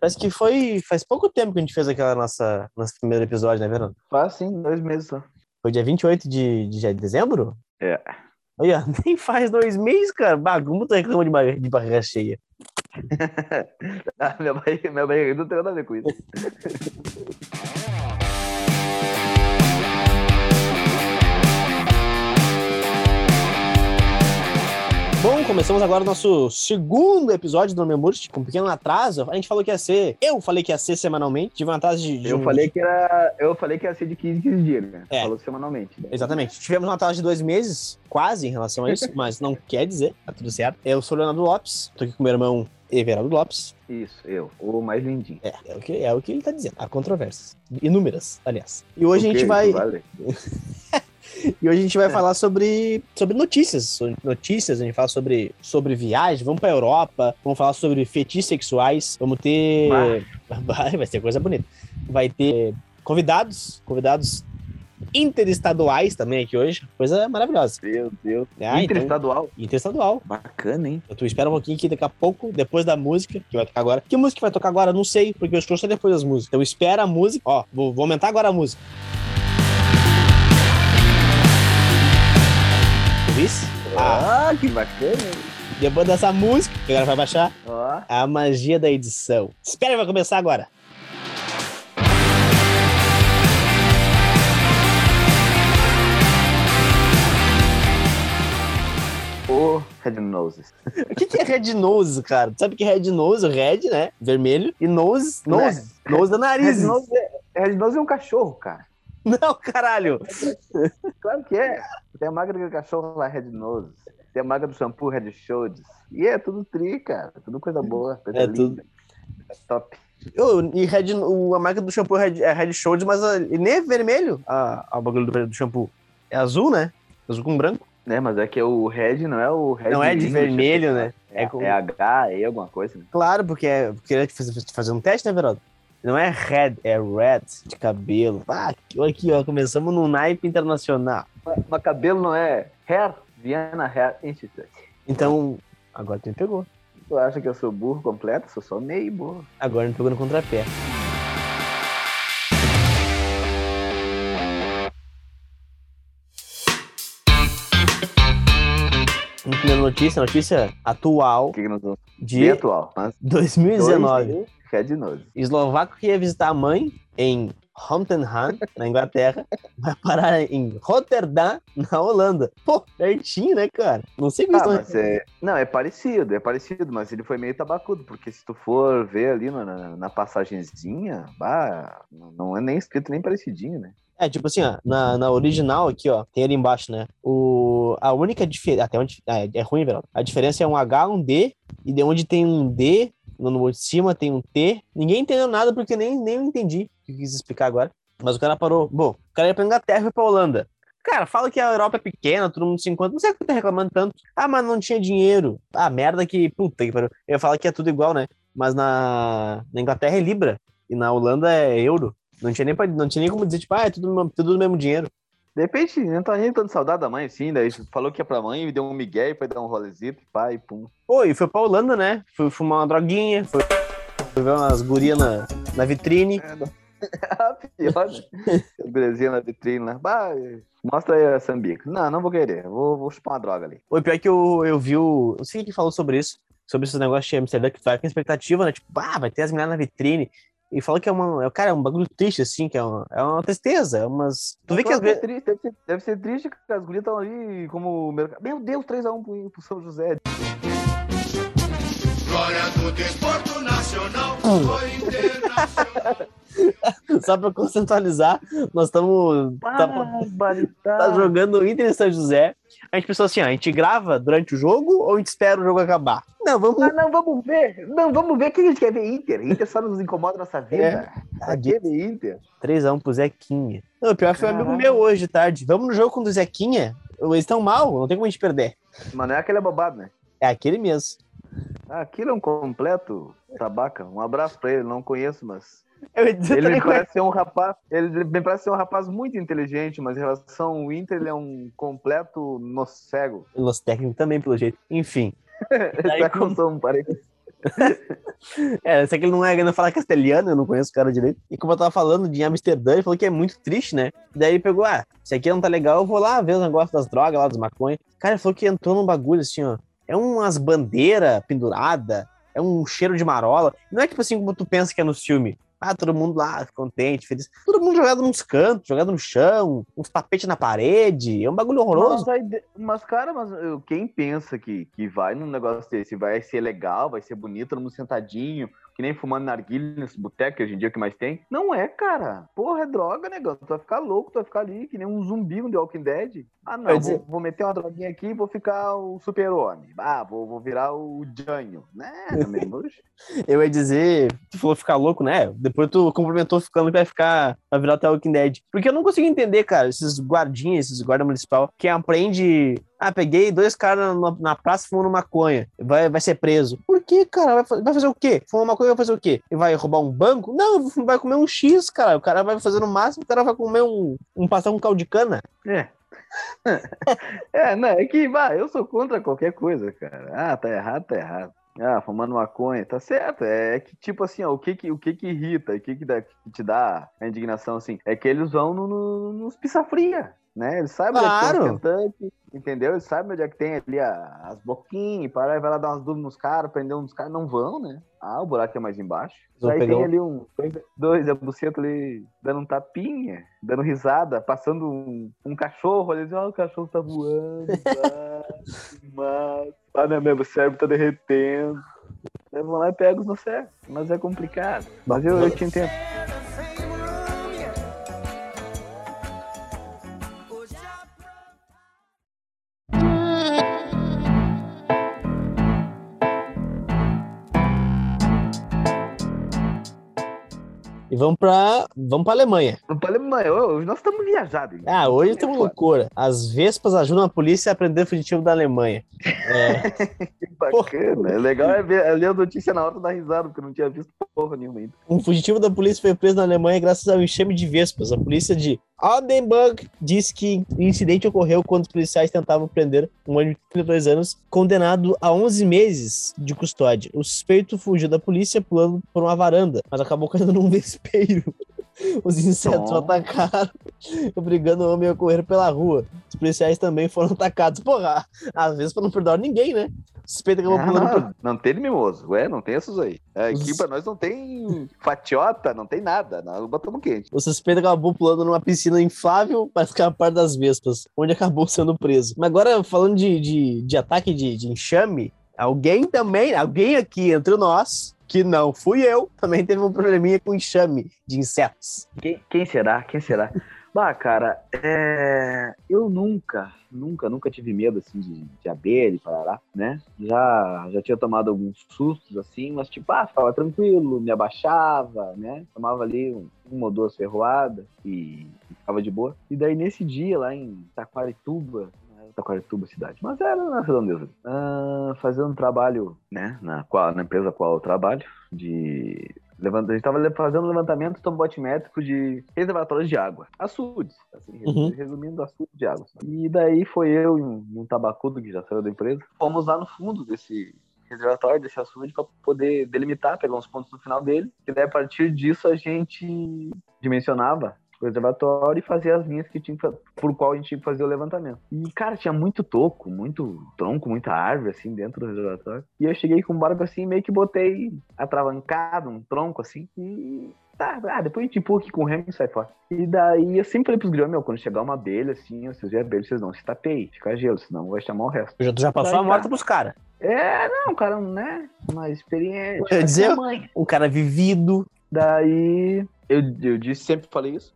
Parece que foi faz pouco tempo que a gente fez aquela nossa nosso primeiro episódio, né, Verão? Faz sim, dois meses só. Foi dia 28 de, de, de dezembro? É. Olha, nem faz dois meses, cara. Tu reclama de, barriga, de barriga cheia. ah, minha barriga, minha barriga não tem nada a ver com isso. começamos agora o nosso segundo episódio do Memurst, com um pequeno atraso. A gente falou que ia ser. Eu falei que ia ser semanalmente. Tive um atraso de. de Eu um- falei que era. Eu falei que ia ser de 15 em 15 dias, né? É. Falou semanalmente. né? Exatamente. Tivemos um atraso de dois meses, quase, em relação a isso, mas não quer dizer, tá tudo certo. Eu sou o Leonardo Lopes, tô aqui com meu irmão Everaldo Lopes. Isso, eu. O mais lindinho. É, é o que, é o que ele tá dizendo. Há controvérsias. Inúmeras, aliás. E hoje a gente vai. Vale. E hoje a gente vai falar sobre, sobre notícias. Notícias, a gente fala sobre, sobre viagem, vamos pra Europa, vamos falar sobre fetiches sexuais, vamos ter. Vai, vai ser coisa bonita. Vai ter convidados, convidados interestaduais também aqui hoje. Coisa maravilhosa. Meu Deus. Ah, então- Interestadual. Interestadual. Bacana, hein? Tu espera um pouquinho que daqui a pouco, depois da música, que vai tocar agora. Que música vai tocar agora? Não sei, porque eu estou só depois das músicas. Então espera a música. Ó, vou, vou aumentar agora a música. Ah, que bacana. depois dessa música, que agora vai baixar, Ó. a magia da edição. Espera, vai começar agora. O Red Noses. O que, que é red nose, cara? Tu sabe que red nose, red, né? Vermelho. E nose, nose. Nose da nariz. Red Nose é, Red Nose é um cachorro, cara. Não, caralho. Claro que é. Tem a marca do cachorro lá, Red Nose. Tem a marca do shampoo, Red Shoulders. E é tudo tri, cara. Tudo coisa boa. Coisa É linda. tudo. É top. E red, o, a marca do shampoo é red, é red shoulders, mas a, e nem é vermelho a, a bagulho do, do shampoo. É azul, né? Azul com branco. Né, mas é que o Red não é o Red Não é de vermelho, é, né? É, É com- é H, E, alguma coisa, né? Claro, porque é, porque ele fazer, fazer um teste, né, Veraldo? Não é red, é red de cabelo. Ah, aqui, ó, começamos num naipe internacional. Mas, mas cabelo não é Hair, Vienna Hair Institute. Então, agora tu me pegou. Tu acha que eu sou burro completo? Sou só meio burro. Agora me pegou no contrapé. Notícia, notícia atual que, que nós vamos... de Bem atual. Mas 2019. dois, Red Nose. Eslovaco que ia visitar a mãe em Rotherham, na Inglaterra, vai parar em Rotterdam, na Holanda. Pô, pertinho, né, cara? Não sei como Ah, estão... é... Não, é parecido, é parecido, mas ele foi meio tabacudo, porque se tu for ver ali na, na, na passagenzinha, bah, não é nem escrito nem parecidinho, né? É, tipo assim, ó, na, na original aqui, ó, tem ali embaixo, né? O, a única diferença. Até onde. ah, é, é ruim, Verão. A diferença é um H, um D, e de onde tem um D, no, no de cima tem um T. Ninguém entendeu nada porque nem, nem eu entendi o que quis explicar agora. Mas o cara parou. Bom, o cara ia pra Inglaterra e pra Holanda. Cara, fala que a Europa é pequena, todo mundo se encontra. Não sei por que tá reclamando tanto. Ah, mas não tinha dinheiro. Ah, merda que. Puta que pariu. Eu falar que é tudo igual, né? Mas na, na Inglaterra é Libra. E na Holanda é euro. Não tinha nem, pra- não tinha nem como dizer, tipo, ah, é tudo, tudo do mesmo dinheiro. De repente, não tá nem tanto saudade da mãe, assim, daí falou que ia pra mãe, deu um migué e foi dar um rolezito, pai, pum. Pô, e foi pra Holanda, né? Foi fumar uma droguinha, foi, foi ver umas gurias na, na vitrine. Ah, pior, né? Na vitrine lá, bah, mostra aí a sambica. Não, não vou querer, vou, vou chupar uma droga ali. Pô, e pior que eu, eu vi o. Não sei quem que falou sobre isso. Sobre esses negócios de Amsterdã, que tu vai com expectativa, né? Tipo, ah, vai ter as meninas na vitrine. E falou que é uma. É, cara, é um bagulho triste, assim, que é uma, é uma tristeza. É umas. Tu vê que vezes. é triste, deve, ser, deve ser triste que as gurias estão ali como mercado. Meu Deus, 3x1 pro, pro São José. Glória do desporto nacional, foi internacional. Só pra conceitualizar, nós estamos. Tá, tá jogando o Inter em São José. A gente pensou assim, ó, a gente grava durante o jogo ou a gente espera o jogo acabar? Não, vamos. Ah, não, vamos ver. Não, vamos ver. Quem a gente quer ver Inter? Inter só nos incomoda nossa vida. É. Pra que ver Inter? 3x1 pro Zequinha. Não, o pior foi um amigo meu hoje de tarde. Vamos no jogo com o Zequinha? Eles estão mal, não tem como a gente perder. Mas não é aquele bobado, né? É aquele mesmo. Ah, Aquilo é um completo tabaca. Um abraço pra ele, não conheço, mas. Eu ia dizer Ele me parece ser um rapaz. Ele me parece ser um rapaz muito inteligente, mas em relação ao Inter, ele é um completo no cego. Los técnicos também, pelo jeito. Enfim. Tá com som, parei. É, sei que ele não, é, não fala castelhano, eu não conheço o cara direito. E como eu tava falando de Amsterdã, ele falou que é muito triste, né? Daí ele pegou, ah, se aqui não tá legal, eu vou lá ver os negócios das drogas lá, dos maconha. Cara, ele falou que entrou num bagulho assim, ó. É umas bandeiras penduradas, é um cheiro de marola. Não é tipo assim como tu pensa que é no filme. Ah, todo mundo lá, contente, feliz. Todo mundo jogado nos cantos, jogado no chão, uns tapetes na parede. É um bagulho horroroso. Mas, mas, cara, mas quem pensa que, que vai num negócio desse, vai ser legal, vai ser bonito, todo mundo sentadinho, que nem fumando narguilha nesse boteco hoje em dia é o que mais tem? Não é, cara. Porra, é droga, negão. Tu vai ficar louco, tu vai ficar ali que nem um zumbi no The Walking Dead. Ah, não, vou, dizer- vou meter uma droguinha aqui e vou ficar o super-homem. Ah, vou, vou virar o Janho. Né. Eu ia dizer, tu falou ficar louco, né? Depois tu complementou ficando que vai ficar, vai virar até Walking Dead. Porque eu não consigo entender, cara, esses guardinhas, esses guarda municipal, que aprende. Ah, peguei dois caras na, na praça fumando maconha. Vai, vai ser preso. Por que, cara? Vai, vai fazer o quê? Fumar maconha vai fazer o quê? Ele vai roubar um banco? Não, vai comer um X, cara. O cara vai fazer no máximo, o cara vai comer um, um pastel com caldo de cana. É. é, não, é que, bah, eu sou contra qualquer coisa, cara. Ah, tá errado, tá errado. Ah, fumando maconha, tá certo. É, é que, tipo assim, ó, o que que, o que que irrita, o que que, dá, que te dá a indignação, assim, é que eles vão no, no- nos pizza né? Eles sabem onde é que tem Claro. os Kentucky, entendeu? Eles sabem onde é que tem ali a- as boquinhas, parar e vai lá dar umas dúvidas nos caras, prender um dos caras, não vão, né? Ah, o buraco é mais embaixo. Aí pegar tem ali um, dois, dois a buceta ali, dando um tapinha, dando risada, passando um, um cachorro, ali, ah, o cachorro tá voando, ah, massa. Ah, não, meu cérebro tá derretendo. Aí vão lá e pegam os no cérebro, mas é complicado. Mas eu, eu te entendo. E vamos pra, vamos pra Alemanha. Eu falei, mãe, hoje nós estamos viajados. Ah, hoje tem uma É foda. loucura. As Vespas ajudam a polícia a aprender o fugitivo da Alemanha. É, Que bacana. É legal é, ver, é ler a notícia na hora da risada, porque eu não tinha visto porra nenhuma ainda. um fugitivo da polícia foi preso na Alemanha graças ao enxame de Vespas. A polícia de Oldenburg diz que o incidente ocorreu quando os policiais tentavam prender um homem de 32 anos, condenado a 11 meses de custódia. O suspeito fugiu da polícia pulando por uma varanda, mas acabou caindo num vespeiro. Os insetos Tom. atacaram, obrigando o homem a correr pela rua. Os policiais também foram atacados. Porra, às vezes para não perdoar ninguém, né? O suspeito acabou Ah, pulando não, não tem mimoso. Ué, não tem esses aí. Aqui pra nós não tem fatiota, não tem nada. Nós botamos quente. O suspeito acabou pulando numa piscina inflável para escapar das vespas, onde acabou sendo preso. Mas agora, falando de, de, de ataque de, de enxame, alguém também, alguém aqui entre nós, que não fui eu, também teve um probleminha com enxame de insetos. Quem, quem será? Quem será? Bah, cara, é... eu nunca, nunca, nunca tive medo, assim, de, de abelha e parará, né? Já, já tinha tomado alguns sustos, assim, mas, tipo, ah, ficava tranquilo, me abaixava, né? Tomava ali um, uma ou duas ferroadas e ficava de boa. E daí, nesse dia, lá em Taquarituba, Taquarituba cidade, mas era na redondeza, ah, fazendo um trabalho, né, na, qual, na empresa qual eu trabalho, de Levanta- a gente estava fazendo levantamento tombotimétrico de reservatórios de água. Açudes, assim, Uhum. resumindo, açude de água. E daí foi eu e um, um tabacudo que já saiu da empresa. Fomos lá no fundo desse reservatório, desse açude, para poder delimitar, pegar uns pontos no final dele. E daí, a partir disso, a gente dimensionava reservatório e fazia as linhas que tinha por qual a gente tinha que fazer o levantamento. E, cara, tinha muito toco, muito tronco, muita árvore, assim, dentro do reservatório. E eu cheguei com um barco assim, meio que botei atravancado, um tronco, assim, e... Tá, ah, depois a gente empurra aqui com o remo e sai fora. E daí eu sempre falei pros grãos, meu, quando chegar uma abelha, assim, vocês verem abelha, vocês não se tapei, fica gelo, senão vai chamar o resto. Já, tu já passou Daí a morta tá. pros caras. É, não, cara, né? Uma experiência. Ia dizer-. Um cara vivido. Daí eu, eu disse, sempre falei isso.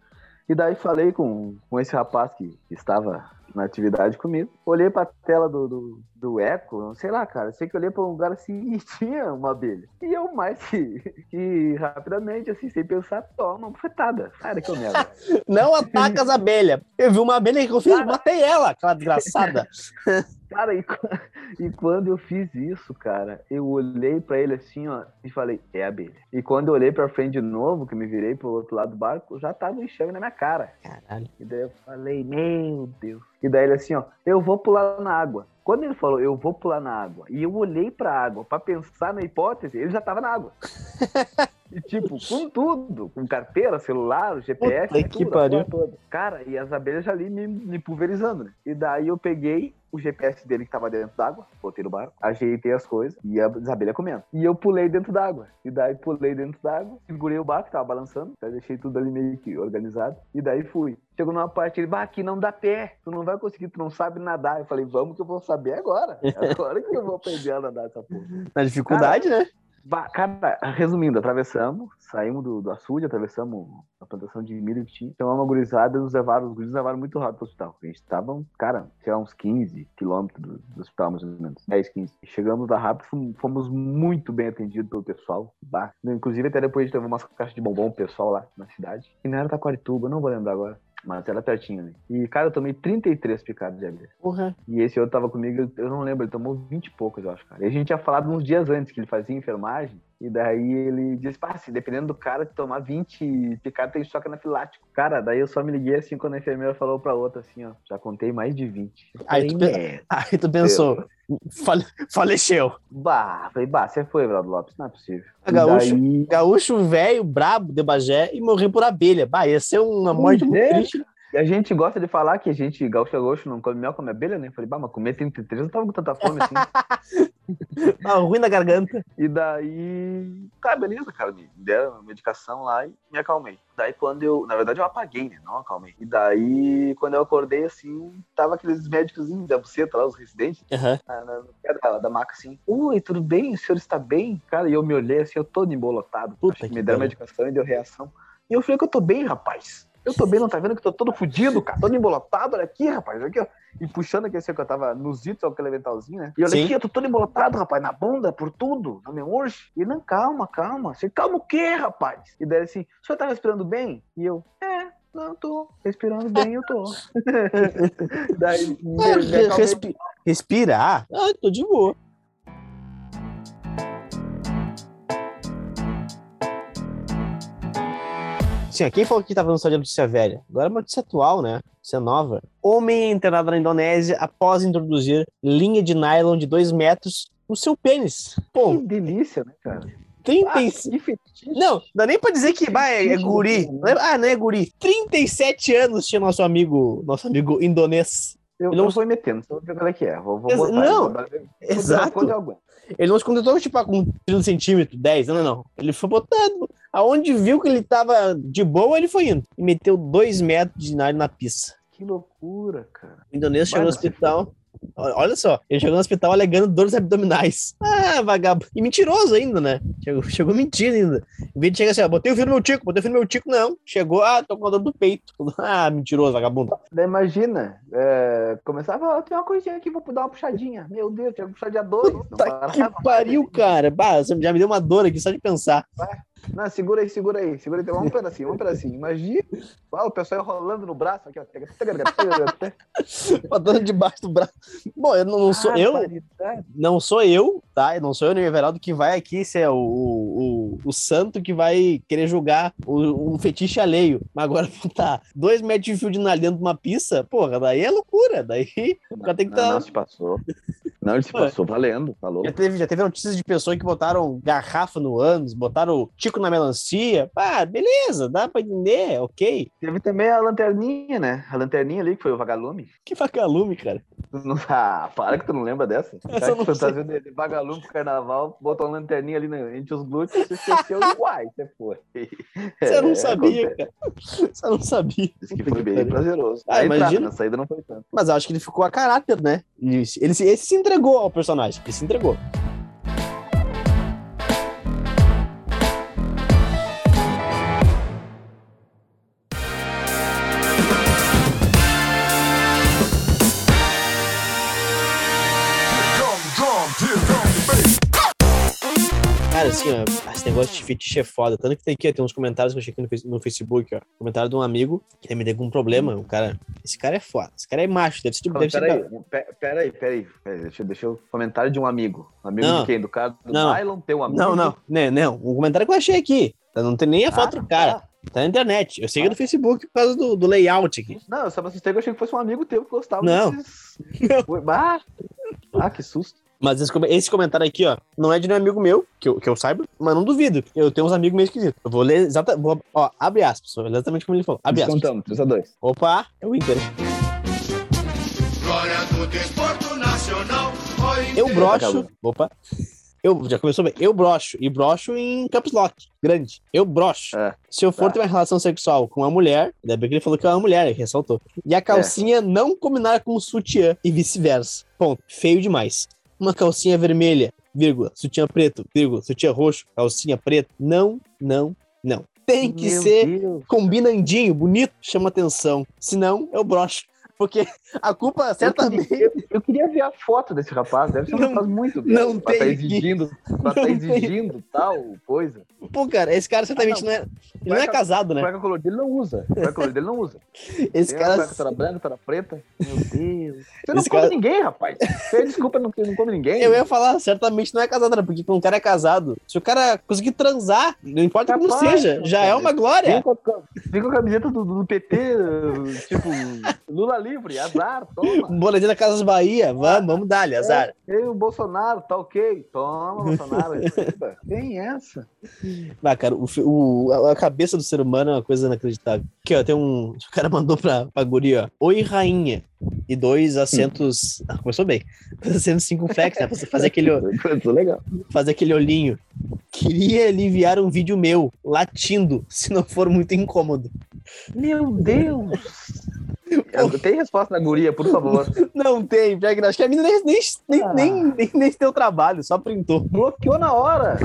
E daí falei com, com esse rapaz que estava na atividade comigo. Olhei pra tela do, do, do Eco, não sei lá, cara. Sei que olhei pra um lugar assim e tinha uma abelha. E eu mais que, que rapidamente, assim, sem pensar, toma uma bufetada. Sai daqui, eu merda. Não ataca as abelhas. Eu vi uma abelha que eu fiz, matei ela, aquela desgraçada. Cara, e, e quando eu fiz isso, cara, eu olhei pra ele assim, ó, e falei, é abelha. E quando eu olhei pra frente de novo, que me virei pro outro lado do barco, já tava o enxame na minha cara. Caralho. E daí eu falei, meu Deus. E daí ele assim, ó, eu vou pular na água. Quando ele falou, eu vou pular na água, e eu olhei pra água pra pensar na hipótese, ele já tava na água. e tipo, com tudo, com carteira, celular, GPS, Puta tudo, que a pariu. Cara, e as abelhas já ali me, me pulverizando, né? E daí eu peguei o GPS dele que tava dentro d'água, botei no barco, ajeitei as coisas e as abelhas comendo. E eu pulei dentro d'água. E daí pulei dentro d'água, segurei o barco, tava balançando, daí deixei tudo ali meio que organizado. E daí fui. Chegou numa parte, ele, bah, aqui não dá pé, tu não vai conseguir, tu não sabe nadar. Eu falei, vamos que eu vou saber agora. Agora que eu vou aprender a nadar essa porra. Na dificuldade, né? Cara, resumindo, atravessamos, saímos do, do açude, atravessamos a plantação de milho que tinha. Chamamos uma gurizada, nos levaram, os guris nos levaram muito rápido pro hospital. A gente tava, cara, sei lá, uns 15 quilômetros do, do hospital, mais ou menos. 10, 15. E chegamos lá rápido, fomos, muito bem atendidos pelo pessoal. Bah. Inclusive, até depois a gente levou umas caixas de bombom pessoal lá na cidade. E não era Taquarituba, não vou lembrar agora. Mas era pertinho ali. E, cara, eu tomei 33 picadas de abelha. Porra. E esse outro tava comigo, eu não lembro, ele tomou 20 e poucos, eu acho, cara. E a gente tinha falado uns dias antes que ele fazia enfermagem. E daí ele disse, pá, se dependendo do cara de tomar 20 picadas, tem choque anafilático. Cara, daí eu só me liguei assim quando a enfermeira falou pra outra assim, ó, já contei mais de 20. Eu Aí falei, tu "Merda." Aí tu pensou, fale- faleceu. Bah, falei, bah, você foi, Brado Lopes, não é possível. A E gaúcho- daí- Gaúcho velho, brabo, de Bagé e morreu por abelha. Bah, ia ser uma morte muito é, triste. E a gente gosta de falar que a gente, gaúcho é gaúcho, não come mel, come abelha, né? Falei, bah, mas comer 33 eu não tava com tanta fome assim. Ah, ruim da garganta. E daí, tá, beleza, cara. Me deram a medicação lá e me acalmei. Daí quando eu, na verdade eu apaguei, né? Não acalmei. E daí, quando eu acordei assim, tava aqueles médicos da buceta lá, os residentes, Aham. na, na, pé da, maca assim. Oi, tudo bem? O senhor está bem? Cara, e eu me olhei assim, eu todo embolotado. Puta Acho que me deram medicação e deu reação. E eu falei que eu tô bem, rapaz. Eu tô bem, não tá vendo que eu tô todo fudido, cara? Todo embolotado, olha aqui, rapaz, olha aqui, ó. E puxando aqui assim, que eu tava nos zitos, aquele aventalzinho, né? E olha Sim. aqui, eu tô todo embolotado, rapaz, na bunda, por tudo, me urge. E não, calma, calma. Você calma o quê, rapaz? E daí assim, o senhor tá respirando bem? E eu, é, não, tô respirando bem, eu tô. daí, me, me acalmei. respi- respirar? Ah, tô de boa. Sim, ó, quem falou que tava falando só de notícia velha? Agora é uma notícia atual, né? Notícia nova. Homem é internado na Indonésia após introduzir linha de nylon de 2 metros no seu pênis. Que Pô, delícia, né, cara? 35. que fetiche. Não, dá nem pra dizer que bah, é, é guri. Não é- Ah, não é guri. 37 anos tinha nosso amigo, nosso amigo indonês. Eu Ele não- vou metendo, só vou ver qual é que é. Vou, vou botar. não, vou exato. Ele não se contentou, tipo, ah, com 30 centímetros, 10, não, não, não. Ele foi botando. Aonde viu que ele tava de boa, ele foi indo. E meteu 2 metros de nylon na pista. Que loucura, cara. O indonês chegou no hospital. Olha só, ele chegou no hospital alegando dores abdominais. Ah, vagabundo. E mentiroso ainda, né? Chegou, chegou mentindo ainda. Em vez de chegar assim, ó, botei o fio no meu tico, botei o fio no meu tico, não. Chegou, ah, tô com a dor do peito. Ah, mentiroso, vagabundo. Imagina, é, começava, ah, tem uma coisinha aqui, vou dar uma puxadinha. Meu Deus, tinha dia 2. Tá que pariu, cara. Bah, você já me deu uma dor aqui só de pensar. Não, segura aí, segura aí, segura aí, um pedacinho, um pedacinho. Imagina, ah, o pessoal enrolando no braço aqui, ó. Botando debaixo do braço. Bom, eu não, não sou eu, Barbaridade. não sou eu, tá? Eu não sou eu nem o Everaldo que vai aqui ser o, o, o, santo que vai querer julgar o, um fetiche alheio. Mas agora botar dois metros de fio de nylon dentro de uma pista, porra, daí é loucura. Daí o cara tem que Não, estar. não se passou. Não, ele se Ué. passou valendo, falou. Já teve, já teve notícias de pessoas que botaram garrafa no ânus, botaram tico na melancia. Ah, beleza, dá pra entender, ok. Teve também a lanterninha, né? A lanterninha ali, que foi o vagalume. Que vagalume, cara. Ah, para que tu não lembra dessa. O Essa cara fantasia de de vagalume pro carnaval, botou uma lanterninha ali na- entre os glúteos, se esqueceu uai, você foi. Você não É, sabia, acontece. cara. Você não sabia. Diz que foi bem prazeroso. Ah, A entrada, imagina. na saída não foi tanto. Mas acho que ele ficou a caráter, né? Ele, ele, se- ele se entregou ao personagem. Ele se entregou. Cara, assim, ó, esse negócio de fetiche é foda. Tanto que tem aqui, ó, tem uns comentários que eu achei aqui no, no Facebook, ó. Comentário de um amigo que me deu com um problema. O cara. Esse cara é foda. Esse cara é macho. Deve ser tipo. Deve Peraí, pe- peraí, peraí. peraí, Deixa, deixa eu. Comentário de um amigo. Amigo Não. de quem? Do cara do Não. Nylon, teu amigo? Não, não, não, não. Um comentário que eu achei aqui. Não tem nem a foto Ah, do cara. tá. Tá na internet. Eu sei que é do Facebook por causa do, do layout aqui. Não, eu só me assustei que eu achei que fosse um amigo teu que gostava Não. desses. Ah, ah, que susto. Mas esse, esse comentário aqui, ó, não é de nenhum amigo meu, que eu, que eu saiba, mas não duvido. Eu tenho uns amigos meio esquisitos. Eu vou ler exatamente. Ó, abre aspas, exatamente como ele falou. Abre aspas. Descontamos, 3 a 2. Opa, é o Inter. Glória do desporto nacional. Eu brocho. Opa. Eu já começou bem. Eu brocho. E brocho em caps lock. Grande. Eu brocho. É. Se eu for Tá. ter uma relação sexual com uma mulher, ainda bem que ele falou que é uma mulher, ele ressaltou. E a calcinha não combinar com o sutiã e vice-versa. Ponto. Feio demais. Uma calcinha vermelha, vírgula, sutiã preto, vírgula, sutiã roxo, calcinha preta. Não, não, não. Tem que Meu ser Deus. combinandinho, bonito, chama atenção. Senão, eu brocho. Porque a culpa certamente. Eu, eu queria ver a foto desse rapaz. Deve ser um Não- rapaz muito não bem. Pra tá tem. exigindo, pra tá Não exigindo tal coisa. Pô, cara, esse cara certamente Ah, não. é. Ele não é casado, né? Cueca color dele não usa. Cueca color dele não usa. Esse Tem a cara. cueca toda branca, toda preta. Meu Deus. Você não Esse come cara- ninguém, rapaz. Você desculpa, não, não come ninguém. Eu ia falar, certamente não é casado, né? Porque quando o cara é casado, se o cara conseguir transar, não importa como Capaz, seja, já cara. é uma Vem glória. com, a, vem com a camiseta do, do PT, tipo, Lula livre, azar, toma. Boletim da Casas Bahia, vamos, vamos dar-lhe, azar. Ei, o Bolsonaro, tá ok? Toma, Bolsonaro. Tem essa. Ah, cara, o, o- a cabeça do ser humano é uma coisa inacreditável. Aqui, ó, tem um. O cara mandou pra, pra guria, ó. Oi, rainha. E dois acentos. Ah, começou bem. Acentos circunflexos, né? Pra você fazer aquele, é legal. fazer aquele olhinho. Queria enviar um vídeo meu, latindo, se não for muito incômodo. Meu Deus. Tem resposta da guria, por favor. Não tem, pior que acho que a menina nem, nem, nem, Ah. nem, nem, nem deu trabalho, só printou. Bloqueou na hora.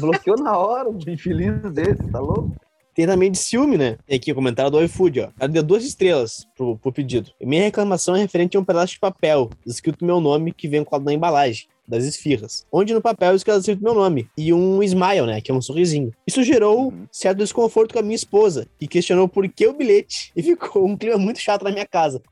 Bloqueou na hora, um infeliz desse, tá louco? Tem também de ciúme, né? Tem aqui o comentário do iFood, ó. Ela deu duas estrelas pro, pro pedido. E minha reclamação é referente a um pedaço de papel, escrito meu nome, que vem colado na embalagem das esfirras. Onde no papel é escrito meu nome. E um smile, né? Que é um sorrisinho. Isso gerou Uhum. certo desconforto com a minha esposa, que questionou por que o bilhete. E ficou um clima muito chato na minha casa.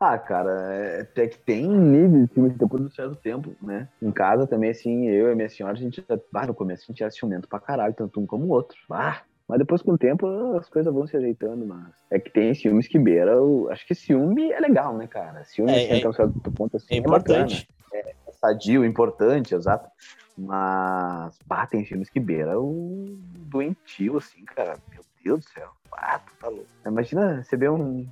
Ah, cara, é, é que tem nível de filmes depois de um certo tempo, né? Em casa também, assim, eu e minha senhora, a gente, ah, no começo a gente era ciumento pra caralho, tanto um como o outro. Ah, mas depois com o tempo as coisas vão se ajeitando, mas é que tem ciúmes que beira, o... acho que ciúme é legal, né, cara? Ciúme, É, assim, é- até um certo ponto, assim, É bacana. importante. é sadio, importante, exato. Mas, pá, tem filmes que beira o doentio, assim, cara. Meu Deus do céu. Ah, tu tá louco. Imagina receber um.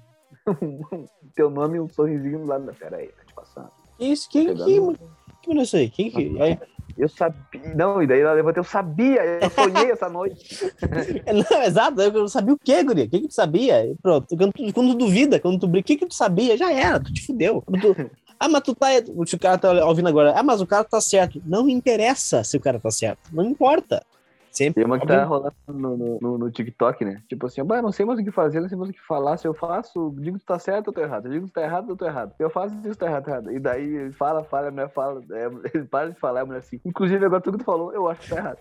teu nome e um sorrisinho lá na. Pera aí, tá te passando. Que isso? Quem que. Pegando- Que isso aí? Quem que. Aí, Eu sabia. Não, e daí ela levantou, eu sabia, eu sonhei essa noite. Não, exato, eu não sabia o quê, guria? O que, que tu sabia? Pronto, quando tu, quando tu duvida, quando tu brinca, o que, que tu sabia? Já era, tu te fudeu. Tu- ah, mas tu tá. O cara tá ouvindo agora, ah, mas o cara tá certo. Não interessa se o cara tá certo. Não importa. Sempre. Tem uma que tá rolando no, no, no- TikTok, né? Tipo assim, bah, não sei mais o que fazer, não sei mais o que falar. Se eu faço, digo que tá certo, eu tô errado. Eu digo que tá errado, eu tô errado. Se eu faço, eu digo que tá errado, tá errado. E daí ele fala, fala, a mulher fala, é, ele para de falar, a mulher assim. Inclusive, agora tudo que tu falou, eu acho que tá errado.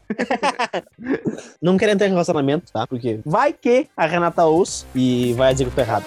Não quero entrar em relacionamento, tá? Porque vai que a Renata ouça e vai dizer que eu tô errado.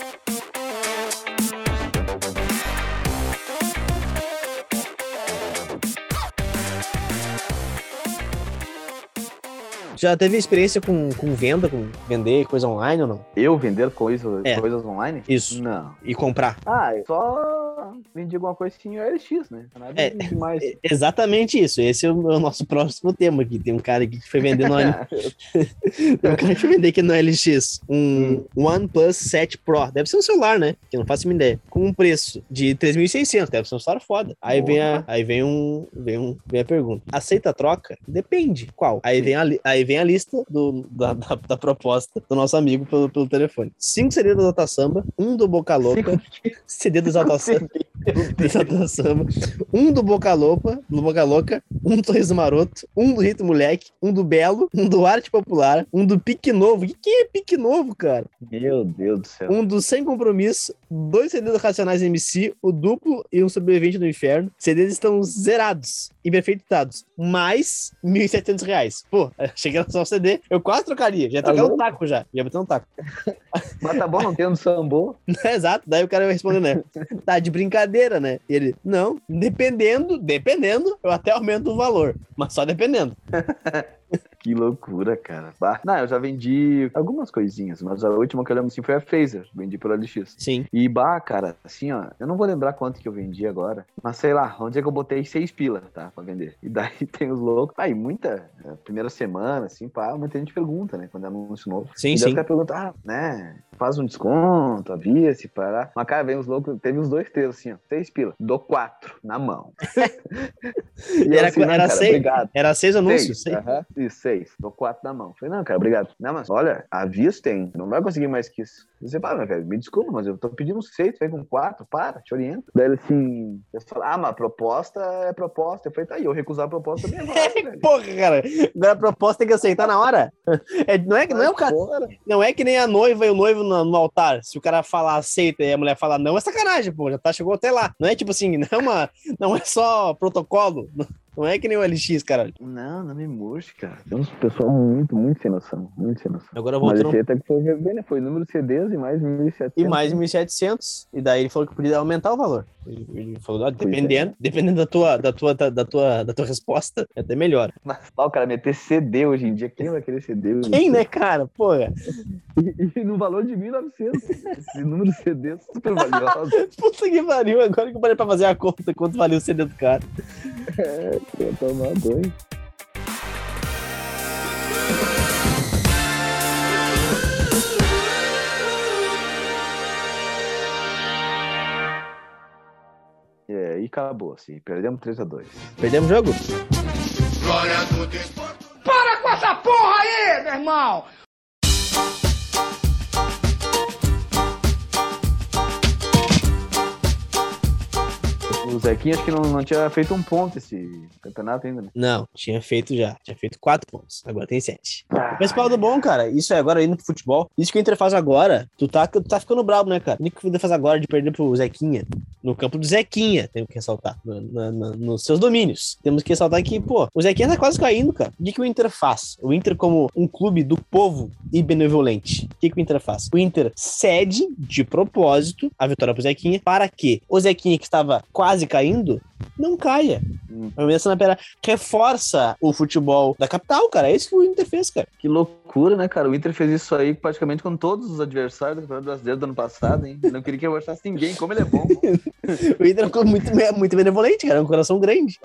Já teve experiência com, com venda, com vender coisa online ou não? Eu vender coisa, É. coisas online? Isso. Não. E comprar. Ah, eu só vendi alguma coisa assim, LX, né? Nada É. demais. É Exatamente isso. Esse é o o nosso próximo tema aqui. Tem um cara aqui que foi vender no, Tem um cara que foi vender aqui no LX um OnePlus 7 Pro. Deve ser um celular, né? Que eu não faço ideia. Com um preço de 3.600. Deve ser um celular foda. Aí vem a, aí vem um, vem um, vem a pergunta. Aceita a troca? Depende. Qual? Aí vem a, aí vem a lista do, da, da, da proposta do nosso amigo pelo, pelo telefone. Cinco CD do Exalta Samba, um do Boca Louca, CD do Exalta Samba, do Exalta Samba, um do Boca Louca, do Boca Louca, um do Sorriso Maroto, um do Rito Moleque, um do Belo, um do Arte Popular, um do Pique Novo. O que, que é Pique Novo, cara? Meu Deus do céu. Um do Sem Compromisso, dois CDs Racionais MC, o duplo e um Sobrevivente do Inferno. CDs estão zerados e perfeitados, mais 1.700 reais. Pô, cheguei a lançar o CD, eu quase trocaria. Já trocar um taco já. Já botar um taco. Mas tá bom, não tendo sambô. Exato. Daí o cara vai responder, né? Tá de brincadeira, né? E ele, não, dependendo, dependendo, eu até aumento o valor. Mas só dependendo. Que loucura, cara. Bah. Não, eu já vendi algumas coisinhas, mas a última que eu lembro assim foi a Phaser. Vendi pela LX. Sim. E bah, cara, assim, ó, eu não vou lembrar quanto que eu vendi agora, mas sei lá, onde é que eu botei seis pila, tá, pra vender. E daí tem os loucos. Aí, muita, é, primeira semana, assim, pá, muita gente pergunta, né, quando é anúncio novo. Sim, e daí sim. os caras perguntam, ah, né, faz um desconto, avia se parar. Mas, cara, vem os loucos, teve uns dois, três, assim, ó, seis pila, dou quatro, na mão. e Era- assim, era cara, seis? obrigado. Era seis anúncios. Seis, Seis. aham. Isso, seis. Dou quatro na mão. Falei, não, cara, obrigado. Não, mas olha, a vista tem. Não vai conseguir mais que isso. Você fala, meu velho, me desculpa, mas eu tô pedindo seis, vem com quatro, para, te oriento. Daí ele assim, eu falo, ah, mas a proposta é proposta. Eu falei, tá aí, eu recusar a proposta também agora. Porra, cara. Agora a proposta tem que aceitar na hora. É, não, é, que- não, é o não é que nem a noiva e o noivo no, no altar. Se o cara falar aceita e a mulher falar não, é sacanagem, pô. Já tá, chegou até lá. Não é tipo assim, não é, uma, não é só protocolo. Não é que nem o LX, cara. Não, não me murche, cara. Tem uns pessoal muito, muito sem noção. Muito sem noção. Agora Mas voltando. esse até que foi bem, né? Foi número de CDs e mais 1.700. E mais 1.700. E daí ele falou que podia aumentar o valor. Ele, ele falou, ah, dependendo, dependendo da tua, da, tua, da, da tua, da tua resposta, é até melhor. Mas, o cara meter CD hoje em dia, quem vai querer CD? Quem, né, cara? Porra. E, e no valor de 1.900. Esse número de CDs super valioso. Puta que pariu. Agora que eu parei pra fazer a conta quanto valeu o CD do cara. É, eu tomar dois. É, e acabou, assim. Perdemos 3x2. Perdemos o jogo? Para com essa porra aí, meu irmão! O Zequinha acho que não, não tinha feito um ponto esse campeonato ainda, né? Não, tinha feito já. Tinha feito quatro pontos. Agora tem sete. Mas Paulo do bom, cara, isso é agora indo pro futebol. Isso que o Inter faz agora, tu tá, tu tá ficando brabo, né, cara? O que o Inter faz agora de perder pro Zequinha? No campo do Zequinha, temos que ressaltar. no- na- na- nos seus domínios. Temos que ressaltar que, pô, o Zequinha tá quase caindo, cara. O que, que o Inter faz? O Inter, como um clube do povo e benevolente, o que, que o Inter faz? O Inter cede de propósito a vitória pro Zequinha para que o Zequinha, que estava quase caindo, não caia. Hum. A Minas Pera reforça o futebol da capital, cara. É isso que o Inter fez, cara. Que loucura, né, cara? O Inter fez isso aí praticamente com todos os adversários do Campeonato Brasileiro do ano passado, hein? Não queria que eu achasse ninguém, como ele é bom. O Inter ficou muito, muito benevolente, cara. Um coração grande.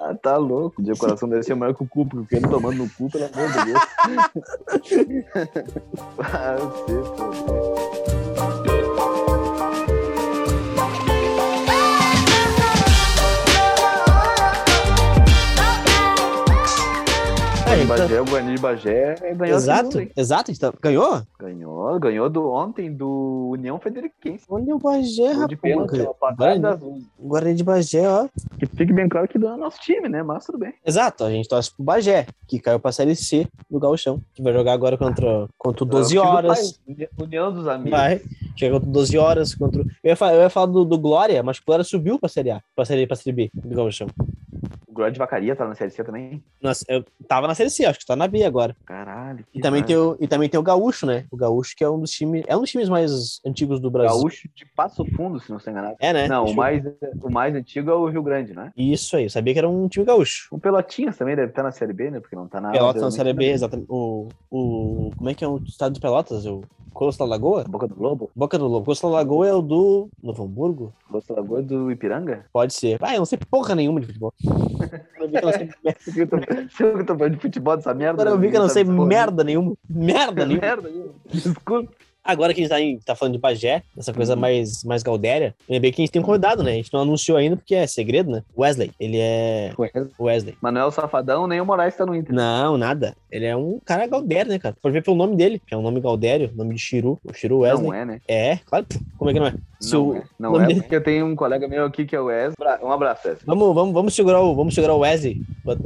Ah, tá louco. O coração deve ser maior que o cu, porque ele tomando no cu, pelo amor de Deus. ah, você, pô. O então- Bagé, o Guarani de Bagé ganhou exato, exato. Então, ganhou? Ganhou, ganhou do ontem do União Frederiquense. Olha o Bagé, rapaz. trás Guarani, de Bagé, ó. Que fique bem claro que não é nosso time, né? Mas tudo bem. Exato, a gente torce pro Bagé, que caiu pra Série C do Gauchão. Que vai jogar agora contra, contra o 12 É o do horas. pai, União dos amigos. Vai. Chega contra o 12 horas. Contra... o- Eu, ia falar, eu ia falar do, do Glória, mas o Glória subiu pra Série A, pra Série, pra série B do Gauchão. O Glória de Vacaria tá na Série C também. Nossa, eu tava na Série C, acho que tá na B agora. Caralho. E também, tem o, e também tem o Gaúcho, né? O Gaúcho, que é um dos times. É um dos times mais antigos do Brasil. Gaúcho de Passo Fundo, se não estou enganado. É, né? Não, Deixa o mais, o mais antigo é o Rio Grande, né? Isso aí, eu sabia que era um time gaúcho. O Pelotinhas também deve estar na Série B, né? Porque não tá na. Pelotas na Série B, exatamente. O, o, como é que é o estado de Pelotas? O Colosso da Lagoa? Boca do Globo, Boca do Lobo. Colosso da Lagoa é o do Novo Hamburgo? Costa Lagoa do Ipiranga. Pode ser. Ah, eu não sei porra nenhuma de futebol. Eu vi que eu não sei, Se eu tô, falando de futebol dessa merda. agora eu vi que eu não sei merda nenhuma. Merda nenhuma. Merda nenhuma. Desculpa. Agora que a gente tá, em- tá falando de Bagé, essa coisa Uhum. mais, mais gaudéria, lembrei que a gente tem um convidado, né? A gente não anunciou ainda porque é segredo, né? Wesley. Ele é. Wesley. Manuel Safadão, nem o Moraes tá no Inter. Não, nada. Ele é um cara gaudério, né, cara? Pode ver pelo nome dele, que é um nome gaudério, nome de Chiru. O Chiru Wesley. Não é, né? É, claro. Como é que não é? Não o- é. Não é, porque eu tenho um colega meu aqui que é o Wes. Um abraço, Wes. Vamos, vamos, vamos segurar o, vamos segurar o Wesley.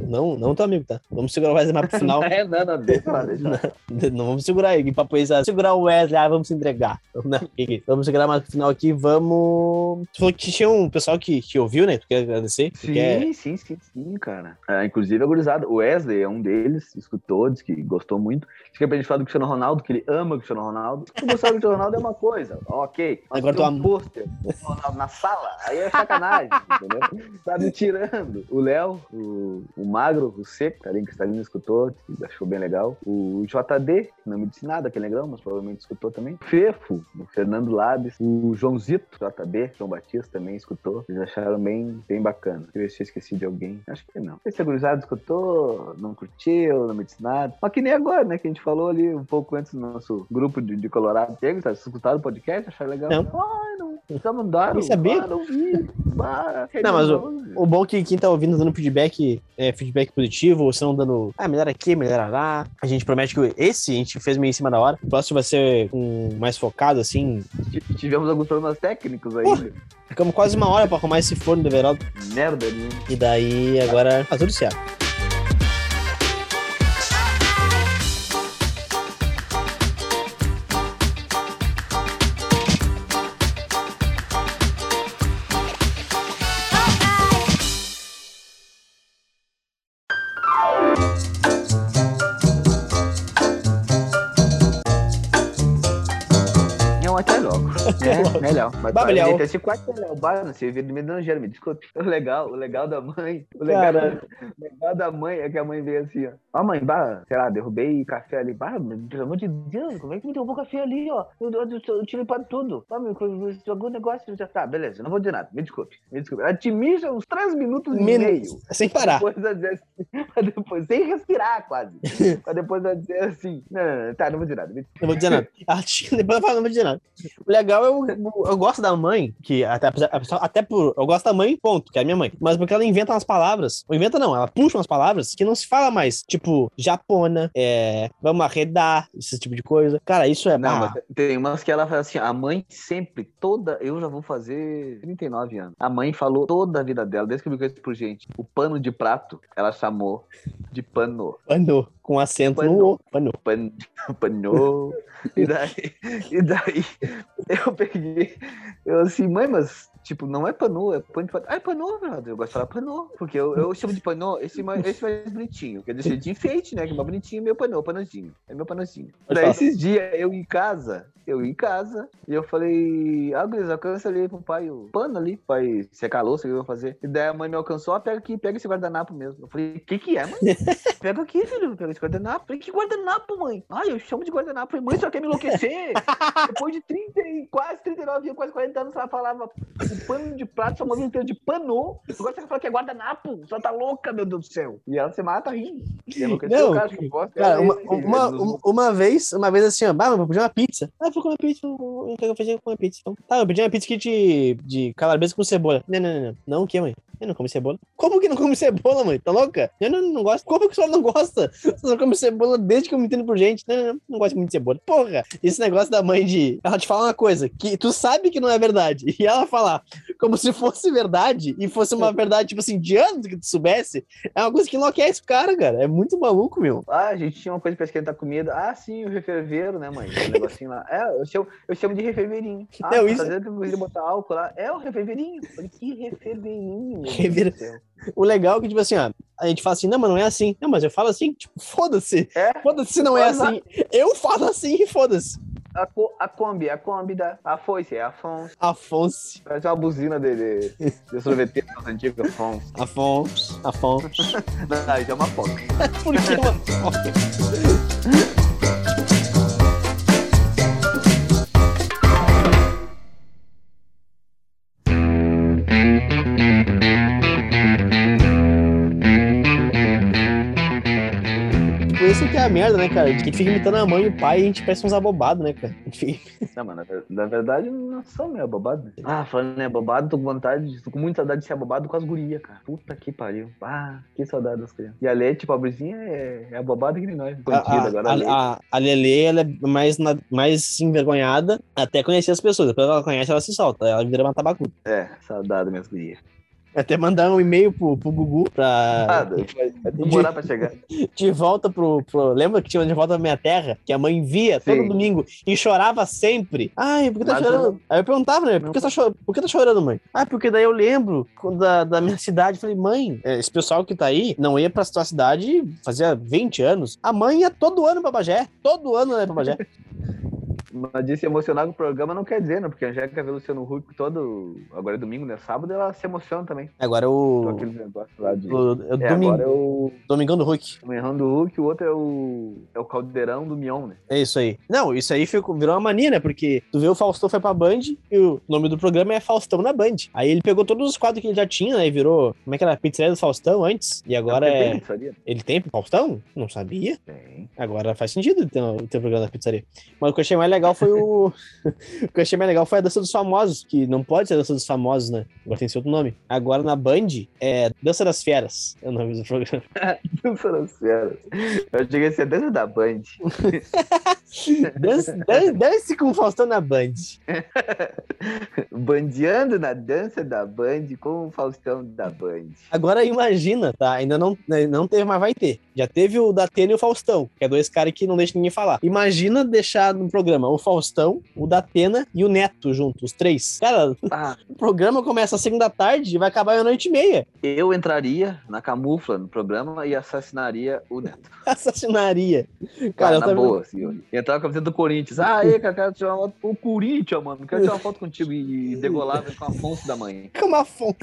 Não, não teu amigo, tá? Vamos segurar o Wesley mais pro final. É, não, não, deixa lá, deixa lá. não vamos segurar ele, papo aí, sabe? Segurar o Wesley, ah, vamos se entregar. Não, vamos chegar mais no final aqui, vamos. Tu falou que tinha um pessoal que, que ouviu, né? Tu quer agradecer? Tu Sim, quer- sim, sim, sim, cara. É, inclusive a gurizada, o Wesley é um deles, escutou, disse que gostou muito. Disse que é pra gente falar do Cristiano Ronaldo, que ele ama o Cristiano Ronaldo. Tu gostar do Cristiano Ronaldo é uma coisa, ok. Mas Agora tu um ama. pôster Ronaldo na sala, aí é sacanagem, entendeu? Tá me tirando. O Léo, o, o Magro, o Seco, carinho cristalino escutou, que achou bem legal. O JD, que não me disse nada, que é legal, mas provavelmente escutou também. O Fefo, o Fernando Labes, o Joãozito, JB, João Batista também escutou. Eles acharam bem, bem bacana. Eu ver se eu esqueci de alguém. Acho que não. Esse gurizada escutou, não curtiu, não me disse nada. Mas que nem agora, né? Que a gente falou ali um pouco antes no nosso grupo de, de Colorado. Gurizada, vocês escutaram o podcast? Acharam legal? Não. Ai, não. Já mandaram. Nem sabia. Ah, não vi. Ah, Não, mas o... O bom é que quem tá ouvindo dando feedback, é, feedback positivo, ou se não dando, ah, melhor aqui, melhor lá. A gente promete que esse a gente fez meio em cima da hora. O próximo vai ser um, mais focado, assim. Tivemos alguns problemas técnicos aí. Ficamos quase uma hora pra arrumar esse forno do Everaldo. Merda, né? E daí agora tá tudo certo. Melhor. Mas gente, esse quarto é Léo Bar, não sei, dando me desculpe. O legal, o legal da mãe, o legal, Cara. o legal da mãe é que a mãe veio assim, ó. Ó, mãe, bah, sei lá, derrubei café ali. Bah, pelo amor de Deus, como é que me derrubou café ali, ó? Eu, eu, eu, eu tirei para tudo. Ah, meu, jogou negócio. Já... Tá, beleza, não vou dizer nada, me desculpe, me desculpe. Ela uns 3 minutos e meio. Sem parar. Depois ela assim, depois, sem respirar quase. pra depois ela dizer assim, não, não, não, tá, não vou dizer nada. Não vou dizer nada. Ela Depois eu falo, não vou dizer nada. O legal é eu, eu gosto da mãe, que até, até por. Eu gosto da mãe, ponto, que é a minha mãe. Mas porque ela inventa umas palavras. Ou inventa não, ela puxa umas palavras que não se fala mais. Tipo, japona, é, vamos arredar, esse tipo de coisa. Cara, isso é. Não, ah, mas tem umas que ela fala assim, a mãe sempre, toda, eu já vou fazer 39 anos. A mãe falou toda a vida dela, desde que eu me conheço por gente, o pano de prato, ela chamou de pano. Pano, com acento no O. Pano. Pan, pano. E daí, e daí eu peguei, eu assim, mãe, mas tipo, não é pano, é pano. Ah, é pano, velho. Eu gosto de falar pano, porque eu, eu chamo de pano, esse, mais- esse mais bonitinho, que é desse de enfeite, né? Que é mais bonitinho, meu pano, panozinho. É meu panozinho. Daí esses dias eu em casa, eu em casa, e eu falei, ah, Gris, alcança ali pro pai o pano ali, pai secar a louça, o que eu vou fazer? E daí a mãe me alcançou, ah, pega aqui, pega esse guardanapo mesmo. Eu falei, o que que é, mãe? pega aqui, filho, pega esse guardanapo. Eu falei, que guardanapo, mãe? Ah, eu chamo de guardanapo. Eu falei, mãe, só quer me enlouquecer? Depois de 30, e quase 39 anos, quase 40 anos, ela falava o pano de prato, chamou o inteiro de pano. Agora você fala que é guardanapo, só tá louca, meu Deus do céu. E ela se mata rindo. Não, cara, uma, uma, esse- uma, vez, uma vez assim, ó, bah, vou pedir uma pizza. Ah, vou comer pizza, eu quero fazer comer pizza. Então, tá, eu pedi uma pizza aqui de, de calabresa com cebola. Não, não, não, não. Não, o que, mãe? Eu não como cebola. Como que não come cebola, mãe? Tá louca? Eu não, não gosto. Como que você não gosta? Você não come cebola desde que eu me entendo por gente. Não, não, não, não gosto muito de cebola. Porra, esse negócio da mãe de. Ela te fala uma coisa que tu sabe que não é verdade. E ela falar como se fosse verdade e fosse uma verdade, tipo assim, de anos que tu soubesse, é uma coisa que enlouquece o cara, cara. É muito maluco, meu. Ah, a gente tinha uma coisa pra esquentar comida. Ah, sim, o referveiro, né, mãe? O negocinho lá. É, eu chamo, eu chamo de referveirinho. Ah, Não, tá isso- dizendo que eu botar álcool lá. É o referveirinho. Falei, que referveirinho, meu O legal é que, tipo assim, ó, a gente fala assim, não, mas não é assim. Não, mas eu falo assim, tipo, foda-se. É, Foda-se se não é Exato. assim. Eu falo assim e foda-se. a, co- a Kombi, a Kombi da a foice, é Afonso. Afonso, Parece uma buzina de, de, de sorveteiro das antigas, Afonso. Afonso, Afonso. Não, isso é uma foca. Por que uma foca? Merda, né, cara? A gente fica imitando a mãe e o pai e a gente parece uns abobados, né, cara? A fica... Não, mano, na ver- na verdade, não sou meio abobado. né? Ah, falando em abobado, tô com vontade, tô com muita saudade de ser abobado com as gurias, cara. Puta que pariu. Ah, que saudade das crianças. E a Lê, tipo, a pobrezinha é, é abobada que nem nós. Contida, agora a, Lê. a, a, a Lelê, ela é mais, na- mais envergonhada até conhecer as pessoas. Depois que ela conhece, ela se solta. Ela vira uma tabacuda. É, saudade, minhas gurias. Até mandar um e-mail pro, pro Gugu pra. Ah, vai, demorar pra chegar. de volta pro, pro- Lembra que tinha de volta pra minha terra? Que a mãe via todo Sim. domingo e chorava sempre. Ai, por que tá Mas chorando? Aí eu perguntava, né? Por que, tá cho- por que tá chorando, mãe? Ah, porque daí eu lembro da, da minha cidade. Falei, mãe, é, esse pessoal que tá aí não ia pra tua cidade fazia 20 anos. A mãe ia todo ano pra Bagé. Todo ano né, pra Bagé. Mas disse emocionar com o programa não quer dizer, né? Porque a Angélica vê o Luciano Huck todo. Agora é domingo, né? Sábado ela se emociona também. Agora Com o. aquele negócio lá de. o, é o domingo, agora é o. Domingão do Hulk. O Errão do Hulk, o outro é o. É o Caldeirão do Mion, né? É isso aí. Não, isso aí ficou, virou uma mania, né? Porque tu vê o Faustão foi pra Band e o nome do programa é Faustão na Band. Aí ele pegou todos os quadros que ele já tinha, né? E virou. Como é que era? Pizzaria do Faustão antes. E agora é. tem pizzaria? Ele tem Faustão? Não sabia. Tem. Agora faz sentido ter o ter o programa da pizzaria. Mas o que eu achei mais legal foi o. o que eu achei mais legal foi a dança dos famosos, que não pode ser a dança dos famosos, né? Agora tem esse outro nome. Agora na Band é Dança das Feras. É o nome do programa. Dança das feras. Eu cheguei a ser dança da Band. Dance, dan- dance com o Faustão na Band. Bandeando na dança da Band com o Faustão da Band. Agora imagina, tá? Ainda não, né, não teve, mas vai ter. Já teve o Datena e o Faustão, que é dois caras que não deixam ninguém falar. Imagina deixar no programa o Faustão, o Datena e o Neto juntos, os três. Cara, Ah, o programa começa às 5 da tarde e vai acabar à noite e meia. eu entraria na camufla no programa e assassinaria o Neto. Assassinaria. Cara, Cara, eu na boa, assim, ó. Entrar com a camiseta do Corinthians. Ah, aí, cara, quero tirar uma foto o Corinthians, mano. Quero tirar uma foto contigo e degolar com a Afonso da mãe. Com uma fonte.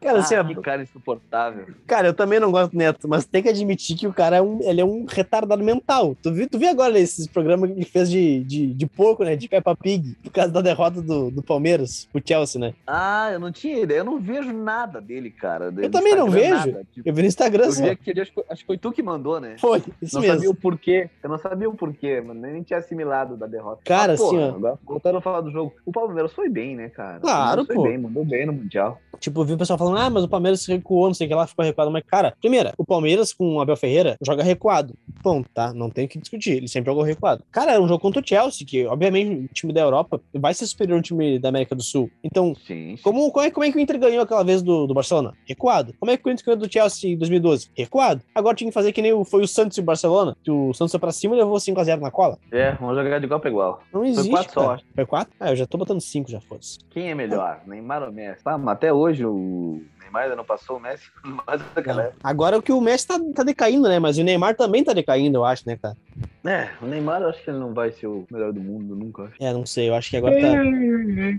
Cara, assim, ah, que cara insuportável. cara, eu também não gosto do Neto, mas tem que admitir que o cara é um, ele é um retardado mental. Tu viu, tu viu agora esses programas que ele fez de, de, de porco, né? De Peppa Pig, por causa da derrota do, do Palmeiras, pro Chelsea, né? Ah, eu não tinha ideia. Eu não vejo nada dele, cara. Eu também não vejo. Tipo, Eu vi no Instagram eu só. aquele, acho, que- acho que foi tu que mandou, né? Foi, isso não mesmo. sabia o porquê. Eu não sabia o porquê, mano. Nem tinha assimilado da derrota. Cara, porra, assim, ó. Agora, voltando a falar do jogo. O Palmeiras foi bem, né, cara? Claro, O pô. Foi bem, mandou bem no Mundial. Tipo, eu vi o pessoal falando, ah, mas o Palmeiras recuou, não sei o que lá, ficou recuado. Mas, cara, primeira, o Palmeiras com o Abel Ferreira joga recuado. Ponto, tá? Não tem o que discutir. Ele sempre jogou recuado. Cara, era um jogo contra o Chelsea, que, obviamente, o time da Europa vai ser superior ao time da América do Sul. Então, Sim. sim. como, como, é, como é que o Inter ganhou aquela vez do, do Barcelona? Recuado. Como é que o Inter ganhou do Chelsea em 2012? Recuado. Agora tinha que fazer que nem o- foi o Santos e o Barcelona, que o Santos foi pra cima e levou 5x0 na cola. É, vamos jogar de igual pra igual. Não existe. quatro só. Foi 4? Ah, eu já tô botando 5 já, foda-se. Quem é melhor? Neymar ou Messi? Ah, mas até hoje o Neymar não passou o Messi. Época. Agora o que o Messi tá, tá decaindo, né? Mas o Neymar também tá decaindo, eu acho, né, cara? É, o Neymar eu acho que ele não vai ser o melhor do mundo, nunca. acho. É, não sei, eu acho que agora tá.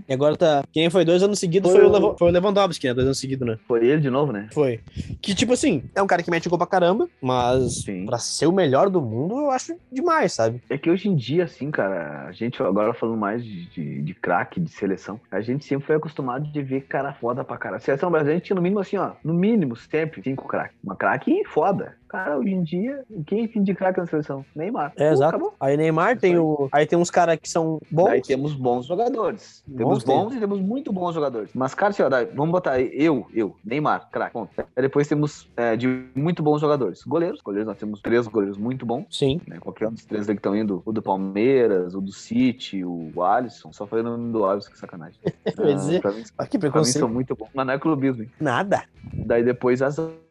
E agora tá. Quem foi dois anos seguidos Foi foi, o Levo- foi o Lewandowski, né? Dois anos seguidos, né? Foi ele de novo, né? Foi. Que, tipo assim, é um cara que mete gol pra caramba, mas Sim. pra ser o melhor do mundo, eu acho demais, sabe? É que hoje em dia, assim, cara, a gente agora falando mais de, de, de craque, de seleção, a gente sempre foi acostumado de ver cara foda pra cara. A seleção brasileira tinha no mínimo assim, ó, no mínimo sempre cinco craques. Uma craque foda. Cara, hoje em dia, quem tem de craque na seleção? Neymar. É, Pô, exato. acabou. Aí Neymar tem aí. o. Aí tem uns caras que são bons. Daí temos bons jogadores. Bons Temos tem. bons e temos muito bons jogadores. Mas, cara, assim, ó, daí, vamos botar aí, eu, eu, Neymar, craque. Aí depois temos é, de muito bons jogadores. Goleiros, goleiros, nós temos três goleiros muito bons. Sim. né? Qualquer um dos três aí que estão indo, o do Palmeiras, o do City, o Alisson, só falei o nome do Alisson, que sacanagem. Quer dizer, Ah, pra mim, Olha que pra mim preconceito. são muito bons, mas não é clubismo. hein? Nada. Daí depois a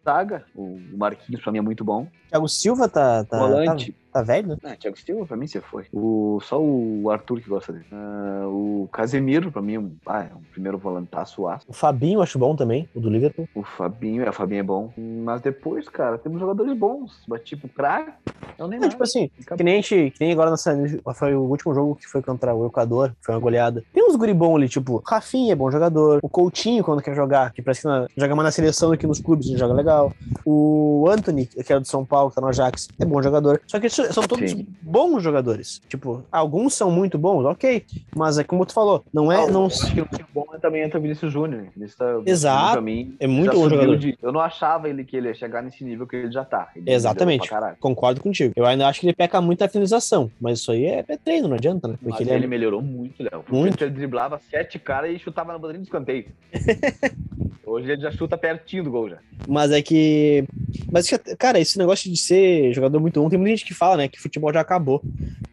zaga, o o Marquinhos pra mim é muito bom. Thiago Silva tá. tá Volante, Tá, tá velho, né? ah, Thiago Silva pra mim você foi. O, só o Arthur que gosta dele. Ah, o Casemiro pra mim é um, ah, é um primeiro volantaço aço. O Fabinho eu acho bom também, o do Liverpool. O Fabinho, é, o Fabinho é bom. Mas depois, cara, temos jogadores bons. Mas tipo, craque é o Neymar. tipo assim, Acabou. que nem, a gente, que nem agora nessa. Foi o último jogo que foi contra o Equador, foi uma goleada. Tem uns guri bons ali, tipo, Rafinha é bom jogador. O Coutinho, quando quer jogar, que parece que na- joga mais na seleção do que nos clubes, ele joga legal. O Anthony, que é do São Paulo, que tá no Ajax, é bom jogador. Só que isso- são todos Sim. bons jogadores. Tipo, alguns são muito bons, ok. Mas é como tu falou, não é. Ah, não, eu acho que o time bom é também entra o Vinícius Júnior. Vinícius tá- Exato. Pra mim, É muito bom jogador. de- Eu não achava ele que ele ia chegar nesse nível que ele já tá. Ele Exatamente. Concordo contigo. Eu ainda acho que ele peca muito a finalização. Mas isso aí é, é treino, não adianta, né? Porque Mas ele ele, é. melhorou muito, Léo. Porque Muito. Ele driblava sete caras e chutava na bandeirinha do escanteio. Hoje ele já chuta pertinho do gol já. Mas é que. Mas, cara, esse negócio de ser jogador muito bom, tem muita gente que fala, né? Que futebol já acabou.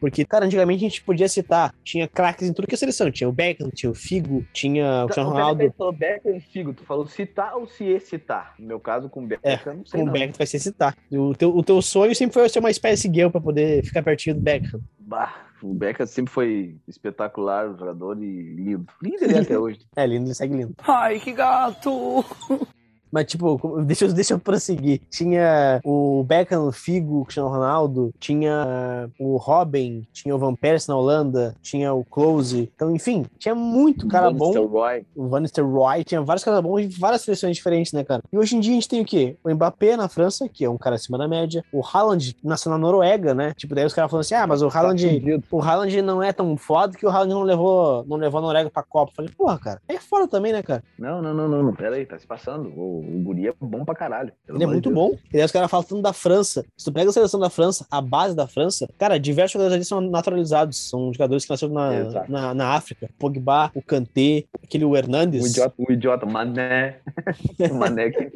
Porque, cara, antigamente a gente podia citar, tinha craques em tudo que é seleção. Tinha o Beckham, tinha o Figo, tinha o Cristiano Ronaldo. Tu falou Beckham e Figo, tu falou citar ou se excitar? No meu caso, com Beckham, não sei Com o. Beckham tu vai se citar. O teu, o teu sonho sempre foi ser uma espécie girl pra poder ficar pertinho do Beckham. Bah, o Beckham sempre foi espetacular, jogador e lindo. Lindo ele é até hoje. É lindo, ele segue lindo. Ai, que gato! Mas, tipo, deixa, eu- deixa eu prosseguir. Tinha o Beckham, o Figo, o Cristiano Ronaldo, tinha o Robin, tinha o Van Persie na Holanda, tinha o Close. Então, enfim, tinha muito cara Van bom. Nistelrooy. O Van Nistelrooy, tinha vários caras bons em várias seleções diferentes, né, cara? E hoje em dia a gente tem o quê? O Mbappé na França, que é um cara acima da média. O Haaland nasceu na Noruega, né? Tipo, daí os caras falando assim, ah, mas o Haaland... fudido. O Haaland não é tão foda que o Haaland não levou, não levou a Noruega pra Copa. Falei, porra, cara, é foda também, né, cara? Não, não, não, não, não. Pera aí, tá se passando. O, o guri é bom pra caralho. Ele é muito Deus. bom. E aí os caras falam tanto da França. Se tu pega a seleção da França, a base da França, cara, diversos jogadores ali são naturalizados. São jogadores que nasceram na, Exato. na, na África. Pogba, o Kanté, aquele o Hernandes. O idiota, o idiota, Mané. o Mané que.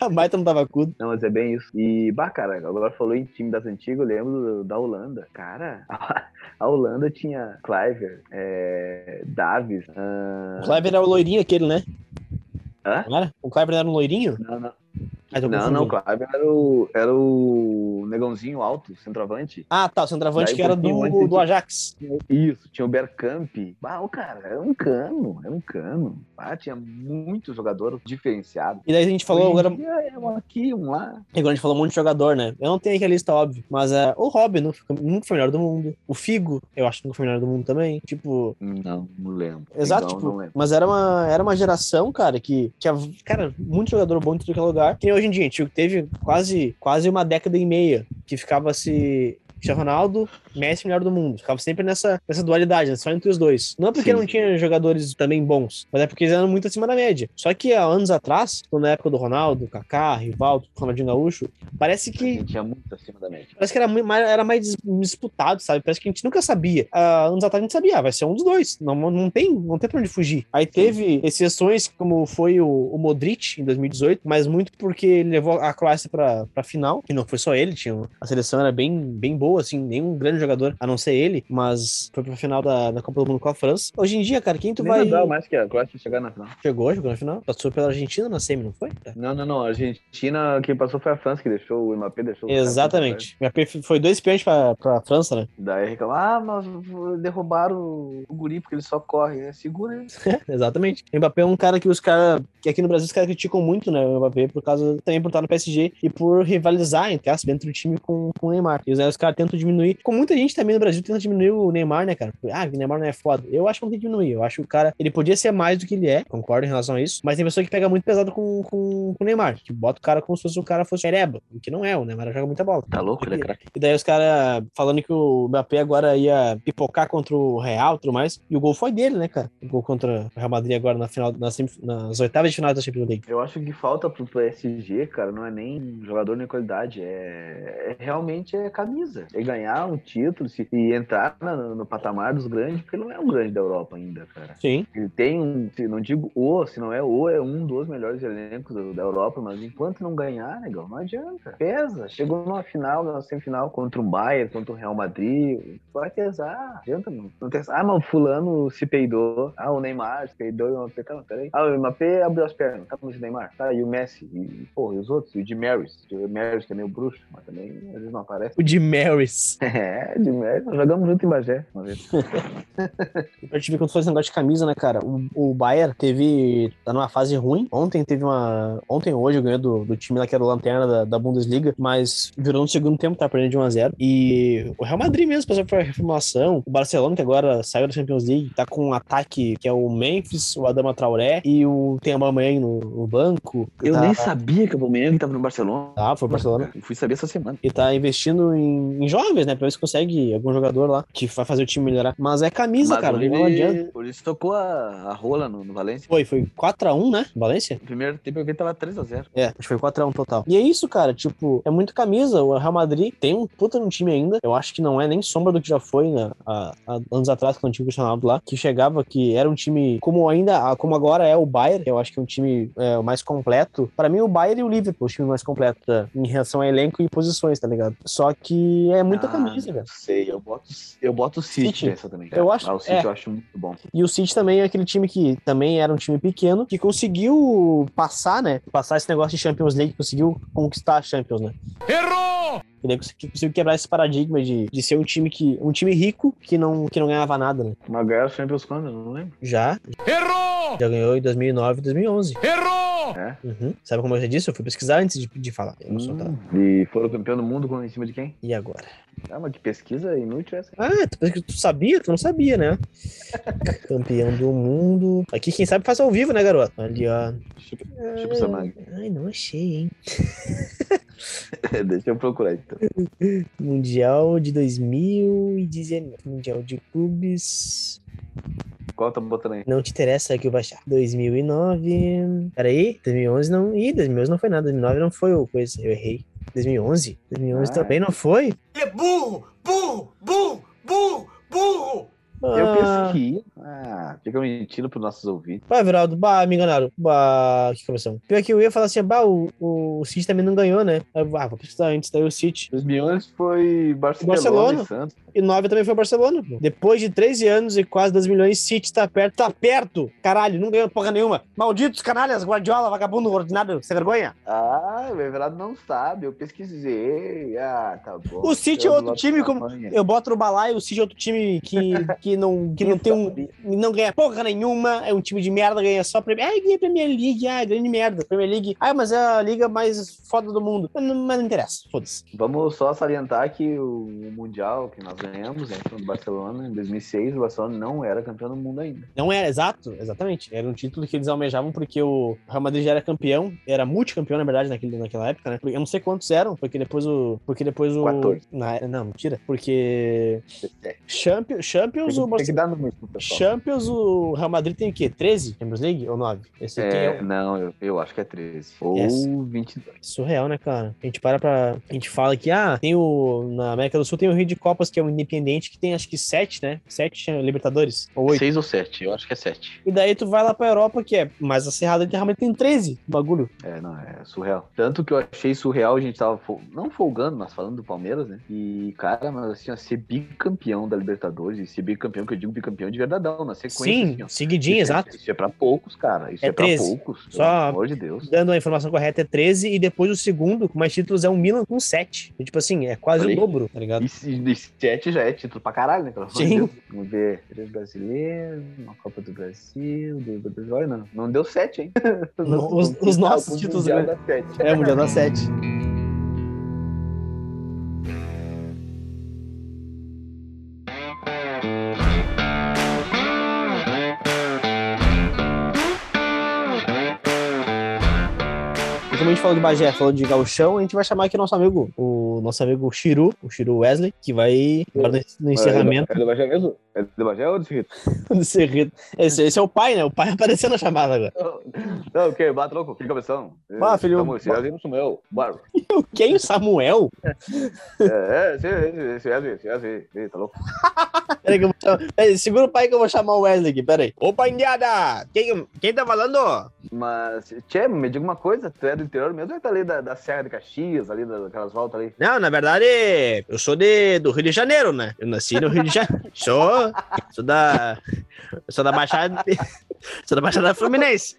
A baita no Tavacudo. Não, mas é bem isso. E, bah, cara, agora falou em time das antigas, eu lembro da Holanda. Cara, a, a Holanda tinha Cliver, é, Davis. ah, O Kleber era o loirinho aquele, né? Hã? Não era? O Kleber era um loirinho? Não, não. Ah, tô Não, não, o confundindo. Era o, era o negãozinho alto, centroavante. Ah, tá, o centroavante Daí que era antes do, do Ajax. Isso, tinha o Bergkamp. Bah, o cara, era um cano, era um cano. Ah, tinha muito jogador diferenciado. E daí a gente falou Hoje agora. é um aqui, um lá. E agora a gente falou um monte de jogador, né? Eu não tenho aqui a lista, óbvio. Mas é, o Robin nunca, nunca foi o melhor do mundo. O Figo, eu acho que nunca foi o melhor do mundo também. Tipo, Não, não lembro. Exato, tipo, não lembro. mas era uma, era uma geração, cara, que tinha, cara, muito jogador bom em tudo que é lugar. Que nem gente teve quase, quase uma década e meia que ficava se. Cristiano Ronaldo, Messi melhor do mundo. Ficava sempre nessa, nessa dualidade, né? só entre os dois. Não é porque Sim. não tinha jogadores também bons, mas é porque eles eram muito acima da média. Só que há anos atrás, quando na época do Ronaldo, Kaká, Rivaldo, Ronaldinho Gaúcho, parece A que gente tinha muito acima da média. Parece que era, mais, era mais dis- disputado, sabe? Parece que a gente nunca sabia. Há anos atrás a gente sabia, ah, vai ser um dos dois. Não, não, tem, não tem pra onde fugir. Aí teve exceções, como foi o, o Modric em 2018, mas muito porque ele levou a Croácia pra, pra final. E não foi só ele, tinha, a seleção era bem, bem boa, assim, nenhum grande jogador, a não ser ele, mas foi pra final da, da Copa do Mundo com a França. Hoje em dia, cara, quem tu Nem vai. lembrava mais que a Croácia chegar na final. Chegou, jogou na final. Passou pela Argentina na semi, não foi? Tá. Não, não, não. A Argentina, quem passou foi a França, que deixou o Mbappé, deixou o Exatamente. Minha P Foi dois pênaltis pra, pra França, né? Daí reclamar, ah, mas derrubaram o guri porque ele só corre. É, segura ele. Exatamente. O Mbappé é um cara que os caras. Que aqui no Brasil os caras criticam muito, né? O Mbappé, por causa também por estar no PSG e por rivalizar, entre aspas, dentro do time com, com o Neymar. E os caras tentam diminuir. Como muita gente também no Brasil tenta diminuir o Neymar, né, cara? Ah, o Neymar não é foda. Eu acho que não tem que diminuir. Eu acho que o cara, ele podia ser mais do que ele é, concordo em relação a isso. Mas tem pessoa que pega muito pesado com, com, com o Neymar, que bota o cara como se fosse o cara fosse ereba, o que não é. O Neymar joga muita bola. Tá louco? Ele é craque. E daí os caras falando que o Mbappé agora ia pipocar contra o Real e tudo mais. E o gol foi dele, né, cara? O gol contra o Real Madrid agora na final, nas, nas oitavas de final da Champions League. Eu acho que falta pro PSG, cara, não é nem jogador nem qualidade, é, é realmente é camisa. É ganhar um título se, e entrar na- no, patamar dos grandes, porque ele não é um grande da Europa ainda, cara. Sim. Ele tem um, se não digo o, se não é o, é um dos melhores elencos da Europa, mas enquanto não ganhar, negão, não adianta. Pesa. Chegou numa final, numa semifinal contra o Bayern, contra o Real Madrid, vai pesar. Não adianta, não. não tem- ah, mas o fulano se peidou. Ah, o Neymar se peidou e o Mbappé, calma, peraí. Ah, o Mbappé abriu as pernas, tá mas o Neymar. Tá, e o Messi, e, porra, e os outros? E o de Maris. O Maris que é meio bruxo, mas também às vezes não aparece. O de Marys. É, de Maris. Nós jogamos junto em Bagé uma vez. Eu tive quando foi esse negócio de camisa, né, cara? O, o Bayern teve. tá numa fase ruim. Ontem teve uma. Ontem hoje ganhou do, do time lá que era o Lanterna da, da Bundesliga, mas virou no segundo tempo, tá perdendo de 1x0. E o Real Madrid mesmo passou por reformulação. O Barcelona, que agora saiu da Champions League, tá com um ataque que é o Memphis, o Adama Traoré e o tem a Aubameyang no, no banco. Eu tá, nem sabia que o Aubameyang tava no Barcelona. Tá, foi o Barcelona. Eu fui saber essa semana. E tá investindo em, em jovens, né? Pra ver se consegue algum jogador lá que vai fazer o time melhorar. Mas é camisa, Mas cara. Não adianta. hoje ele tocou a, a rola no, no Valência. Foi, foi 4x1, né? Valência? No primeiro tempo eu vi tava 3x0. É, acho que foi 4x1 total. E é isso, cara. Tipo, é muito camisa. O Real Madrid tem um puta no time ainda. Eu acho que não é nem sombra do que já foi né, há, há anos atrás, quando tinha o Cristiano Ronaldo lá, que chegava, que era um time como ainda, como agora é o Bayern. Eu acho que é um time é, mais completo. Pra mim, o Bayern e o Liverpool, o time mais completo tá, em relação a elenco e posições, tá ligado? Só que é muita Ah, camisa, velho. sei, eu boto, eu boto o City, City. nessa também. Eu acho- Ah, o City é. eu acho muito bom. E o City também é aquele time que também era um time pequeno, que conseguiu passar, né? Passar esse negócio de Champions League, conseguiu conquistar a Champions, né? Errou! E daí conseguiu quebrar esse paradigma de, de ser um time que um time rico que não, que não ganhava nada, né? Mas ganhou a Champions quando? Eu não lembro. Já, Errou! já ganhou em 2009 e 2011. Errou! É? Uhum. Sabe como eu já disse? Eu fui pesquisar antes de, de falar. Eu não sou. Hum, E foram campeão do mundo com- em cima de quem? E agora? Ah, mas que pesquisa inútil essa. Ah, tu, pensa que tu sabia? Tu não sabia, né? Campeão do mundo. Aqui, quem sabe, faz ao vivo, né, garoto? Ali, ó. Chupa, chupa essa manga. Ai, não achei, hein? Deixa eu procurar então. Mundial de 2019. Mundial de clubes. Qual tá botando aí? Não te interessa que eu baixar. 2009. Peraí, 2011 não. Ih, 2011 não foi nada. 2009 não foi o coisa. Eu errei. 2011? 2011 Ah, também não foi? Ele é burro! Burro! Burro! Burro! Burro! Eu Ah, pesquei. Ah, fica mentindo pros nossos ouvintes. Vai, Viraldo. Bah, me enganaram. Bah, que começou. Pior que eu ia falar assim, bah, o, o City também não ganhou, né? Aí Ah, vou pesquisar antes, daí o City. 2011 foi Barcelona, Barcelona. e Santos. E 9 também foi Barcelona. Depois de 13 anos e quase 2 milhões, City tá perto. Tá perto! Caralho, não ganhou porra nenhuma. Malditos canalhas, Guardiola, vagabundo, ordinário, sem vergonha. Ah, o Everardo não sabe, eu pesquisei. Ah, tá bom. O City é Eu outro boto time como-. Eu boto no balaio, o City é outro time que, que, não, que não tem um. Não ganha porra nenhuma. É um time de merda, ganha só Premier. Ah, ganha Premier League, ah, grande merda. Premier League. Ah, mas é a liga mais foda do mundo. Mas não, mas não interessa, foda-se. Vamos só salientar que o Mundial que nós ganhamos, né, Barcelona, em 2006, o Barcelona não era campeão do mundo ainda. Não era, exato, exatamente. Era um título que eles almejavam porque o Real Madrid já era campeão, era multicampeão, na verdade, naquele, naquela época, né? Eu não sei quantos eram, porque depois o. Porque depois o. 14. Na- não, mentira. Porque. Champions, Champions Tem, o tem que dar pro pessoal. Champions, o Real Madrid tem o quê? 13 Champions League ou 9? Esse aqui é, É, não, eu, eu acho que é 13. Ou Yes. 22. surreal, né, cara? A gente para pra. A gente fala que, ah, tem o. Na América do Sul tem o Rio de Copas, que é o Independente, que tem acho que 7, né? 7 Libertadores. Ou 8. 6 ou 7, eu acho que é 7. E daí tu vai lá pra Europa, que é mais acirrada, que realmente tem 13 bagulho. É, não, é surreal. Tanto que eu achei surreal, a gente tava fol- não folgando, mas falando do Palmeiras, né? E, cara, mas assim, ó, ser bicampeão da Libertadores, e ser bicampeão, que eu digo bicampeão de verdadão, na sequência. Sim, assim, seguidinho, Isso é- exato. Isso é pra poucos, cara. Isso É é, pra 13. poucos. Só- Pelo amor de Deus. Dando a informação correta, é 13, e depois o segundo, com mais títulos, é o Milan com 7. E, tipo assim, é quase Olha o dobro, tá ligado? E, e, e 7 já é título pra caralho, né? Pelo Sim. Deus. Vamos ver. Três brasileiros, uma Copa do Brasil, do, olha, não, não deu 7, hein? Os- os nossos títulos, Mundial né? dá 7. É, Mundial dá 7. falou de Bagé, falou de Gauchão, a gente vai chamar aqui nosso amigo, o nosso amigo Chiru, o Chiru Wesley, que vai agora no, no encerramento É do Bagé mesmo? É do Bagé ou do Rio? do encerramento. Esse, esse é o pai, né? O pai apareceu na chamada agora. Não, o que? Bata louco, que cabeção. Ah, filho, esse Wesley não sou meu. Bora. Quem? O Samuel? É, é, esse, esse, esse Wesley, esse Wesley, tá louco? Peraí que eu vou chamar. Peraí, segura o pai que eu vou chamar o Wesley aqui, peraí. Opa, Indiada! Quem, quem tá falando? Mas, Tchê, me diga uma coisa, tu é do interior mesmo ou é tá ali da, da Serra de Caxias, ali daquelas voltas ali? Não, na verdade, eu sou de, do Rio de Janeiro, né? Eu nasci no Rio de Janeiro. Sou, sou da. Sou da Baixada. Sou da Baixada Fluminense.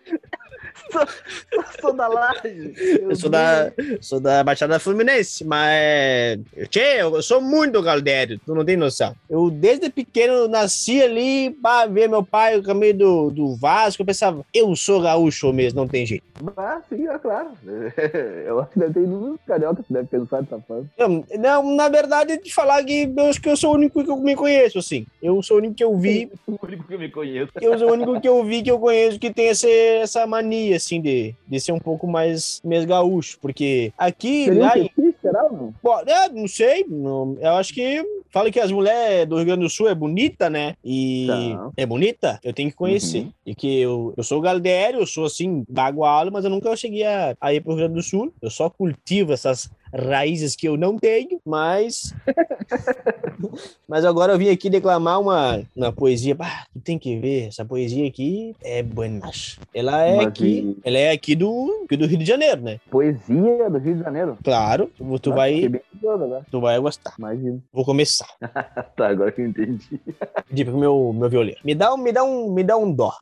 Sou da laje. Eu sou da, sou da Baixada Fluminense, mas. Tchê, eu sou muito galdério, tu não tem noção. Eu, desde pequeno, nasci ali pra ver meu pai o caminho do, do Vasco. Eu pensava, eu sou gaúcho mesmo, não tem jeito. Ah, sim, é claro. Eu acho que deve ter nos cariocas que deve pensar dessa forma. Não, não, na verdade, de falar que eu acho que eu sou o único que eu me conheço, assim. Eu sou o único que eu vi, O único que eu me conheço. eu sou o único que eu vi que eu conheço que tem esse, essa mania, assim, de, de ser um pouco mais, mais gaúcho. Porque aqui, lá em. será, não? É, não sei, não- eu acho que fala que as mulheres do Rio Grande do Sul é bonita, né? E Tá. é bonita, eu tenho que conhecer. Uhum. E que eu, eu sou galdério, eu sou assim, bagualo, mas eu nunca cheguei a, a ir pro Rio Grande do Sul. Eu só cultivo essas raízes que eu não tenho, mas. mas agora eu vim aqui declamar uma, uma poesia. Bah, tu tem que ver, essa poesia aqui é buenas. Ela é Mas aqui, e- ela é aqui do, aqui do Rio de Janeiro, né? Poesia do Rio de Janeiro. Claro, Tu, tu Nossa, fiquei vai, tu vai gostar. Imagina. Vou começar. Tá, agora que eu entendi. Pedir pro meu, meu violeiro. Me dá, um, me, dá um, me dá um dó.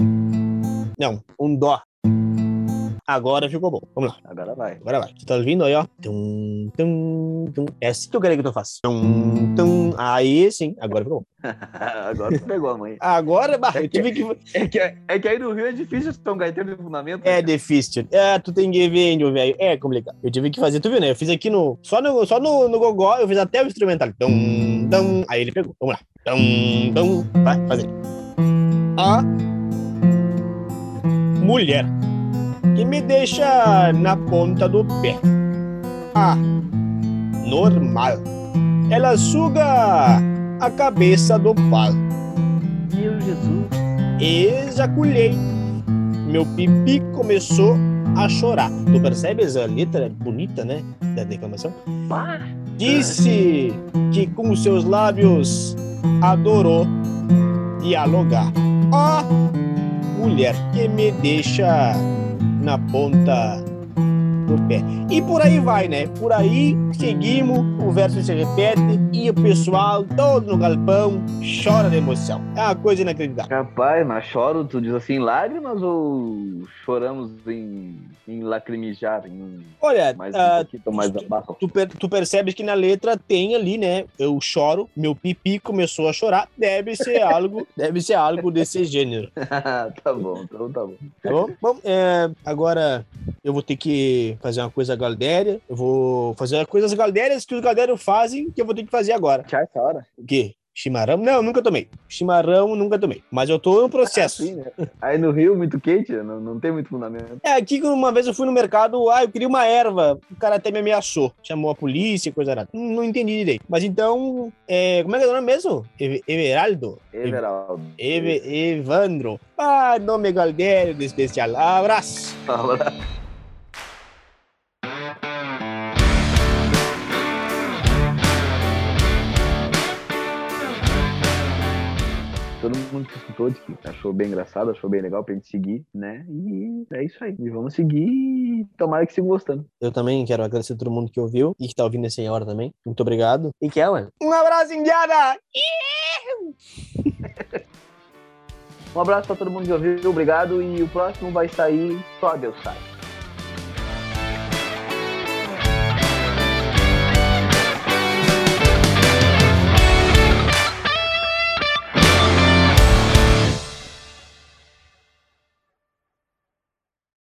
Não, um dó. Agora ficou bom. Vamos lá. Agora vai. Agora vai. Você tá ouvindo aí, ó? Tum, tum, tum. É assim que eu quero que tu faça. Tum, tum. Aí sim. Agora ficou bom. agora tu pegou a mãe. Agora, bah, eu tive que... É que, é que aí no Rio é difícil ter um gaiteiro de fundamento. É difícil. É, tu tem que ver, meu velho. É complicado. Eu tive que fazer, tu viu, né? Eu fiz aqui no. Só no, só no, no gogó, eu fiz até o instrumental. Tum, tum. Aí ele pegou. Vamos lá. Tum, tum. Vai, fazer. A mulher que me deixa na ponta do pé. A normal. Ela suga a cabeça do pau. Meu Jesus. Ejaculei. Meu pipi começou a chorar. Tu percebes a letra bonita, né? Da declamação? Pá. Disse que com seus lábios adorou dialogar. Ó, mulher que me deixa na ponta do pé. E por aí vai, né? Por aí seguimos, o verso se repete e o pessoal todo no galpão chora de emoção. É uma coisa inacreditável. Rapaz, mas choro, tu diz assim, lágrimas ou choramos em, em lacrimejar? Em Olha, mais um ah, pouquinho mais abaixo? tu, per- tu percebes que na letra tem ali, né? Eu choro, meu pipi começou a chorar. Deve ser algo, deve ser algo desse gênero. tá bom, então tá bom. Tá bom? Bom, é, agora eu vou ter que fazer uma coisa galdéria. Eu vou fazer coisas galdérias que os galdérios fazem que eu vou ter que fazer agora. Tchau, essa hora. O quê? Chimarrão? Não, nunca tomei. Chimarrão, nunca tomei. Mas eu tô no processo. Assim, né? Aí no Rio, muito quente, não, não tem muito fundamento. É, aqui uma vez eu fui no mercado, ah, eu queria uma erva. O cara até me ameaçou. Chamou a polícia, coisa nada. Não, não entendi direito. Mas então, é, como é que é o nome mesmo? Eve- Everaldo? Everaldo. Eve, Evandro. Ah, nome galdério de especial. Abraço. Fala. Todo mundo que escutou disse que achou bem engraçado, achou bem legal pra gente seguir, né? E é isso aí. E vamos seguir e tomara que sigam gostando. Eu também quero agradecer a todo mundo que ouviu e que tá ouvindo essa hora também. Muito obrigado. E que é, mano? Um abraço, Indiana! Um abraço pra todo mundo que ouviu, obrigado. E o próximo vai sair só Deus sabe.